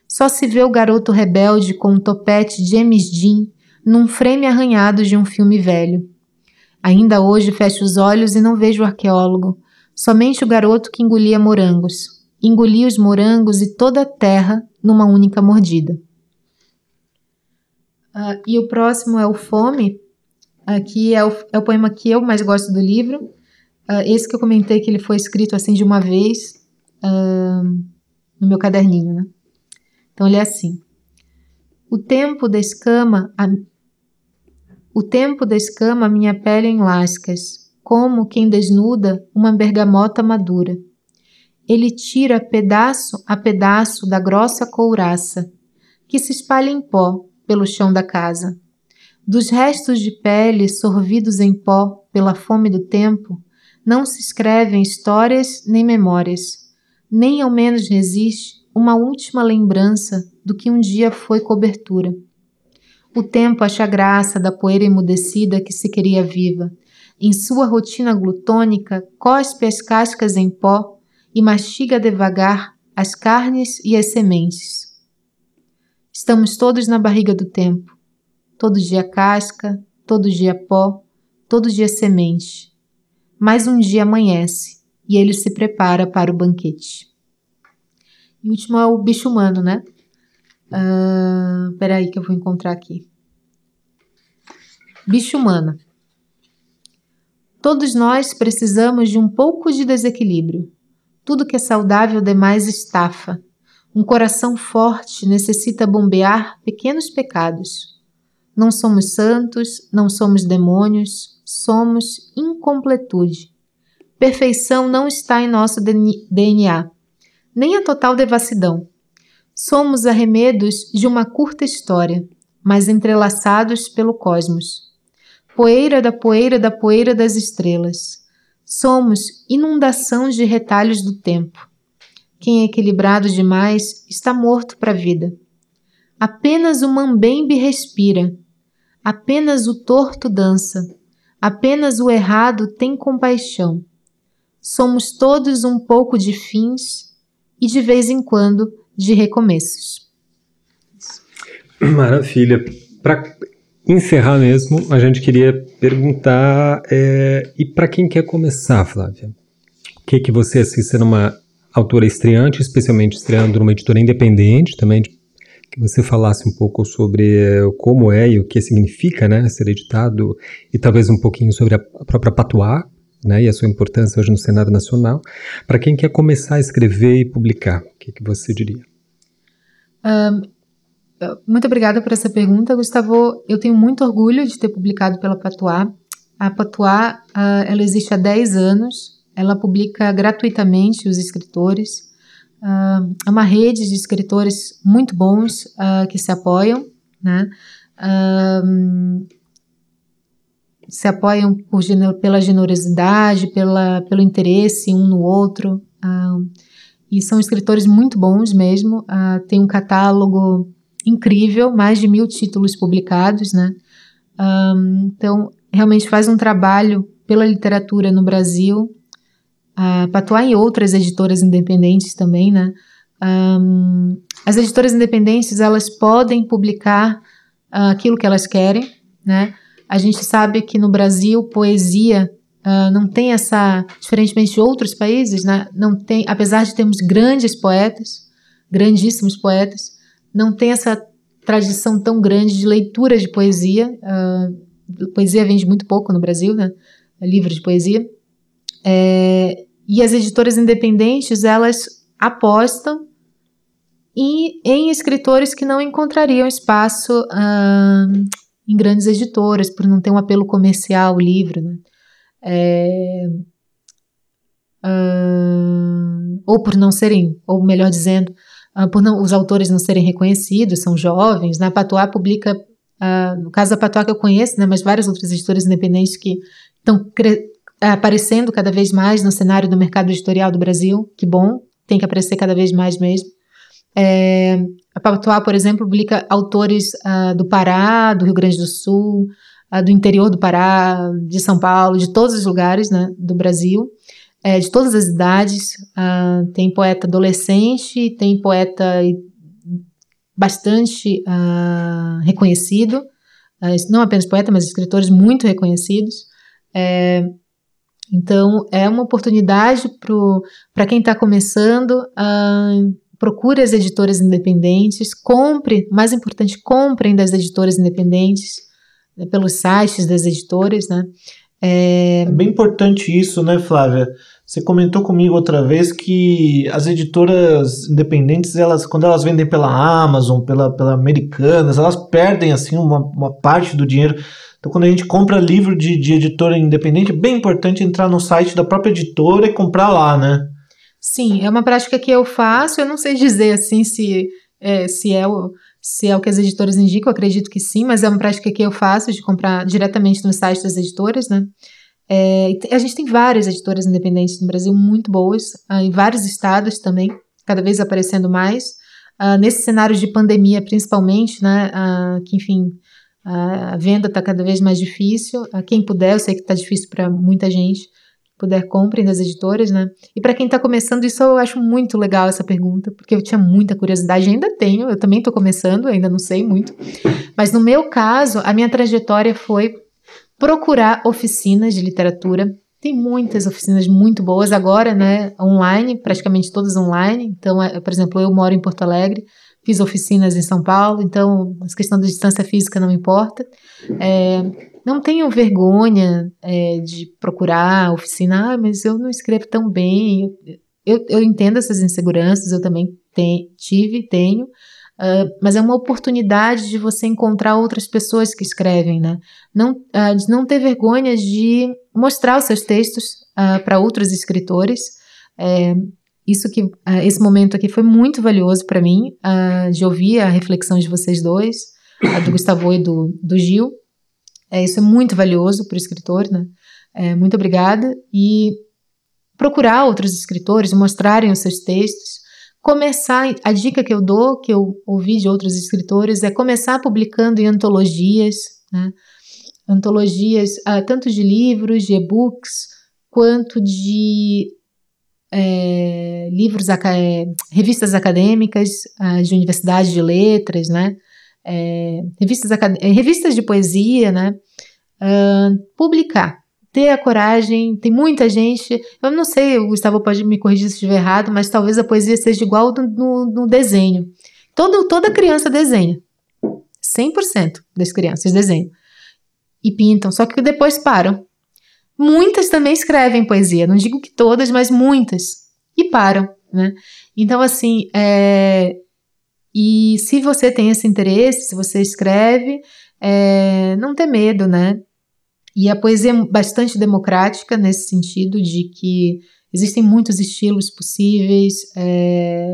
Só se vê o garoto rebelde com um topete James Dean num frame arranhado de um filme velho. Ainda hoje fecho os olhos e não vejo o arqueólogo, somente o garoto que engolia morangos. Engolia os morangos e toda a terra numa única mordida. Uh, e o próximo é o Fome, Aqui é o, é o poema que eu mais gosto do livro. Uh, esse que eu comentei que ele foi escrito assim de uma vez uh, no meu caderninho, né? Então ele é assim: O tempo descama a, o tempo descama minha pele em lascas, como quem desnuda uma bergamota madura. Ele tira pedaço a pedaço da grossa couraça, que se espalha em pó pelo chão da casa. Dos restos de pele sorvidos em pó pela fome do tempo, não se escrevem histórias nem memórias, nem ao menos resiste uma última lembrança do que um dia foi cobertura. O tempo acha graça da poeira emudecida que se queria viva. Em sua rotina glutônica, cospe as cascas em pó e mastiga devagar as carnes e as sementes. Estamos todos na barriga do tempo. Todo dia casca, todo dia pó, todo dia semente. Mais um dia amanhece e ele se prepara para o banquete. E o último é o bicho humano, né? Uh, peraí que eu vou encontrar aqui. Bicho humano. Todos nós precisamos de um pouco de desequilíbrio. Tudo que é saudável demais estafa. Um coração forte necessita bombear pequenos pecados. Não somos santos, não somos demônios, somos incompletude. Perfeição não está em nosso DNA, nem a total devassidão. Somos arremedos de uma curta história, mas entrelaçados pelo cosmos. Poeira da poeira da poeira das estrelas. Somos inundação de retalhos do tempo. Quem é equilibrado demais está morto para a vida. Apenas o mambembe respira. Apenas o torto dança. Apenas o errado tem compaixão. Somos todos um pouco de fins e de vez em quando de recomeços. Maravilha. Para encerrar mesmo, a gente queria perguntar é, e para quem quer começar, Flávia, o que que você assim sendo uma autora estreante, especialmente estreando numa editora independente, também que você falasse um pouco sobre é, como é e o que significa, né, ser editado e talvez um pouquinho sobre a própria Patuá, né, e a sua importância hoje no Senado Nacional. Para quem quer começar a escrever e publicar, o que, que você diria? Um, muito obrigada por essa pergunta, Gustavo. Eu tenho muito orgulho de ter publicado pela Patuá. A Patuá, uh, ela existe há 10 anos. Ela publica gratuitamente os escritores. Uh, é uma rede de escritores muito bons uh, que se apoiam, né? se apoiam por, pela generosidade, pela, pelo interesse um no outro. e são escritores muito bons mesmo. tem um catálogo incrível, mais de mil títulos publicados, né? Então, realmente faz um trabalho pela literatura no Brasil, para atuar em outras editoras independentes também, né? Um, as editoras independentes, elas podem publicar uh, aquilo que elas querem, né? A gente sabe que no Brasil, poesia uh, não tem essa, diferentemente de outros países, né? Não tem, apesar de termos grandes poetas, grandíssimos poetas, não tem essa tradição tão grande de leitura de poesia. Uh, poesia vende muito pouco no Brasil, né? Livro de poesia. É, e as editoras independentes, elas apostam em, em escritores que não encontrariam espaço uh, em grandes editoras, por não ter um apelo comercial o livro, né? É, uh, ou por não serem, ou melhor dizendo, uh, por não, os autores não serem reconhecidos, são jovens. Né? A Patois publica, uh, no caso da Patois que eu conheço, né, mas várias outras editoras independentes que estão aparecendo cada vez mais no cenário do mercado editorial do Brasil. Que bom, tem que aparecer cada vez mais mesmo. É, a Patois, por exemplo, publica autores uh, do Pará, do Rio Grande do Sul, do interior do Pará, de São Paulo, de todos os lugares né, do Brasil é, de todas as idades. Uh, tem poeta adolescente, tem poeta bastante uh, reconhecido, uh, não apenas poeta, mas escritores muito reconhecidos. É, então, é uma oportunidade para quem está começando. procure as editoras independentes, compre, mais importante, comprem das editoras independentes, né, pelos sites das editoras, né? É... é bem importante isso, né, Flávia? Você comentou comigo outra vez que as editoras independentes, elas, quando elas vendem pela Amazon, pela, pela Americanas, elas perdem assim uma, uma parte do dinheiro. Então, quando a gente compra livro de, de editora independente, é bem importante entrar no site da própria editora e comprar lá, né? Sim, é uma prática que eu faço. Eu não sei dizer assim se é, se é o se é o que as editoras indicam, acredito que sim, mas é uma prática que eu faço de comprar diretamente no site das editoras, né? É, a gente tem várias editoras independentes no Brasil muito boas, ah, em vários estados também, cada vez aparecendo mais. Uh, nesse cenário de pandemia, principalmente, né? Uh, que, enfim, uh, a venda está cada vez mais difícil. quem puder, eu sei que está difícil para muita gente, puder, comprem das editoras, né? E para quem está começando, isso eu acho muito legal essa pergunta, porque eu tinha muita curiosidade, ainda tenho, eu também estou começando, ainda não sei muito. Mas no meu caso, a minha trajetória foi procurar oficinas de literatura. Tem muitas oficinas muito boas agora, né? Online, praticamente todas online. Então, é, por exemplo, eu moro em Porto Alegre, fiz oficinas em São Paulo, então a questão da distância física não importa. É, não tenho vergonha é, de procurar oficina, ah, mas eu não escrevo tão bem. Eu, eu entendo essas inseguranças, eu também te, tive, tenho, Uh, mas é uma oportunidade de você encontrar outras pessoas que escrevem, né? Não, uh, de não ter vergonha de mostrar os seus textos uh, para outros escritores. É, isso que esse momento aqui foi muito valioso para mim, de ouvir a reflexão de vocês dois, a do Gustavo e do, do Gil. É, isso é muito valioso para o escritor, né? É, muito obrigada. E procurar outros escritores, mostrarem os seus textos, começar, a dica que eu dou, que eu ouvi de outros escritores, é começar publicando em antologias, né? antologias uh, tanto de livros, de e-books, quanto de é, livros, é, revistas acadêmicas, uh, de universidade de letras, né? É, revistas, revistas de poesia, né? Uh, publicar ter a coragem, tem muita gente. Eu não sei, o Gustavo pode me corrigir se estiver errado, mas talvez a poesia seja igual no, no, no desenho. Todo, toda criança desenha. 100% das crianças desenham. E pintam, só que depois param. Muitas também escrevem poesia, não digo que todas, mas muitas. E param, né? Então, assim, é... e se você tem esse interesse, se você escreve, é... não ter medo, né? E a poesia é bastante democrática nesse sentido de que existem muitos estilos possíveis, é,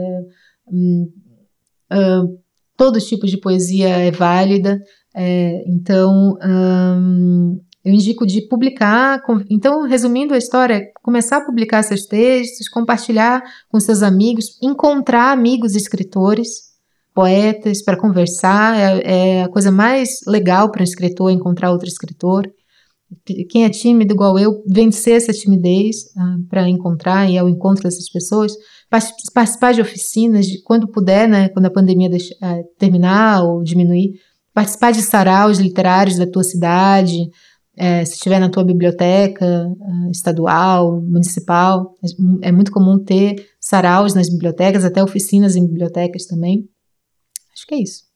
uh, todo tipo de poesia é válida, é, então um, eu indico de publicar. Então, resumindo a história, começar a publicar seus textos, compartilhar com seus amigos, encontrar amigos escritores, poetas para conversar, é, é a coisa mais legal para um escritor encontrar outro escritor quem é tímido igual eu, vencer essa timidez uh, para encontrar e ao encontro dessas pessoas, participar de oficinas, de, quando puder, né, quando a pandemia deixa, uh, terminar ou diminuir, participar de saraus literários da tua cidade, é, se estiver na tua biblioteca uh, estadual, municipal, é, é muito comum ter saraus nas bibliotecas, até oficinas em bibliotecas também. Acho que é isso.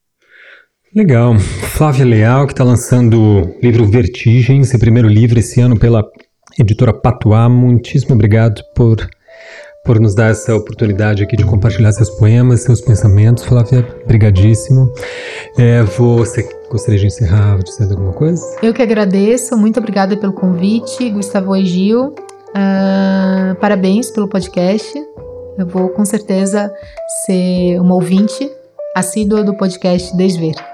Legal. Flávia Leal, que está lançando o livro Vertigem, seu primeiro livro esse ano pela editora Patuá. Muitíssimo obrigado por, por nos dar essa oportunidade aqui de compartilhar seus poemas, seus pensamentos. Flávia, brigadíssimo. É, você gostaria de encerrar dizendo alguma coisa? Eu que agradeço. Muito obrigada pelo convite, Gustavo e Gil. Uh, parabéns pelo podcast. Eu vou com certeza ser uma ouvinte assídua do podcast Desver.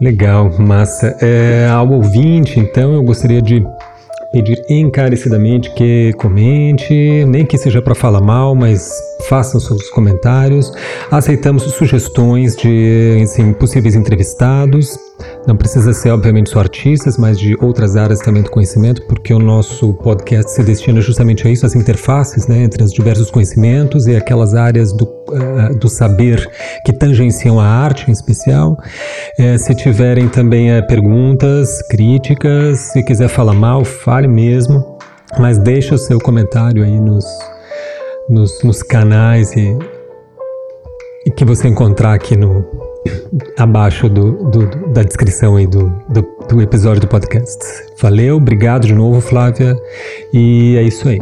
Legal, massa. É, ao ouvinte, então, eu gostaria de pedir encarecidamente que comente, nem que seja para falar mal, mas façam seus comentários. Aceitamos sugestões de assim, possíveis entrevistados. Não precisa ser, obviamente, só artistas, mas de outras áreas também do conhecimento, porque o nosso podcast se destina justamente a isso, as interfaces né, entre os diversos conhecimentos e aquelas áreas do, uh, do saber que tangenciam a arte em especial. É, se tiverem também uh, perguntas, críticas, se quiser falar mal, fale mesmo, mas deixe o seu comentário aí nos, nos, nos canais e que você encontrar aqui no, abaixo do, do, da descrição aí do, do, do, episódio do podcast. Valeu, obrigado de novo, Flávia, e é isso aí.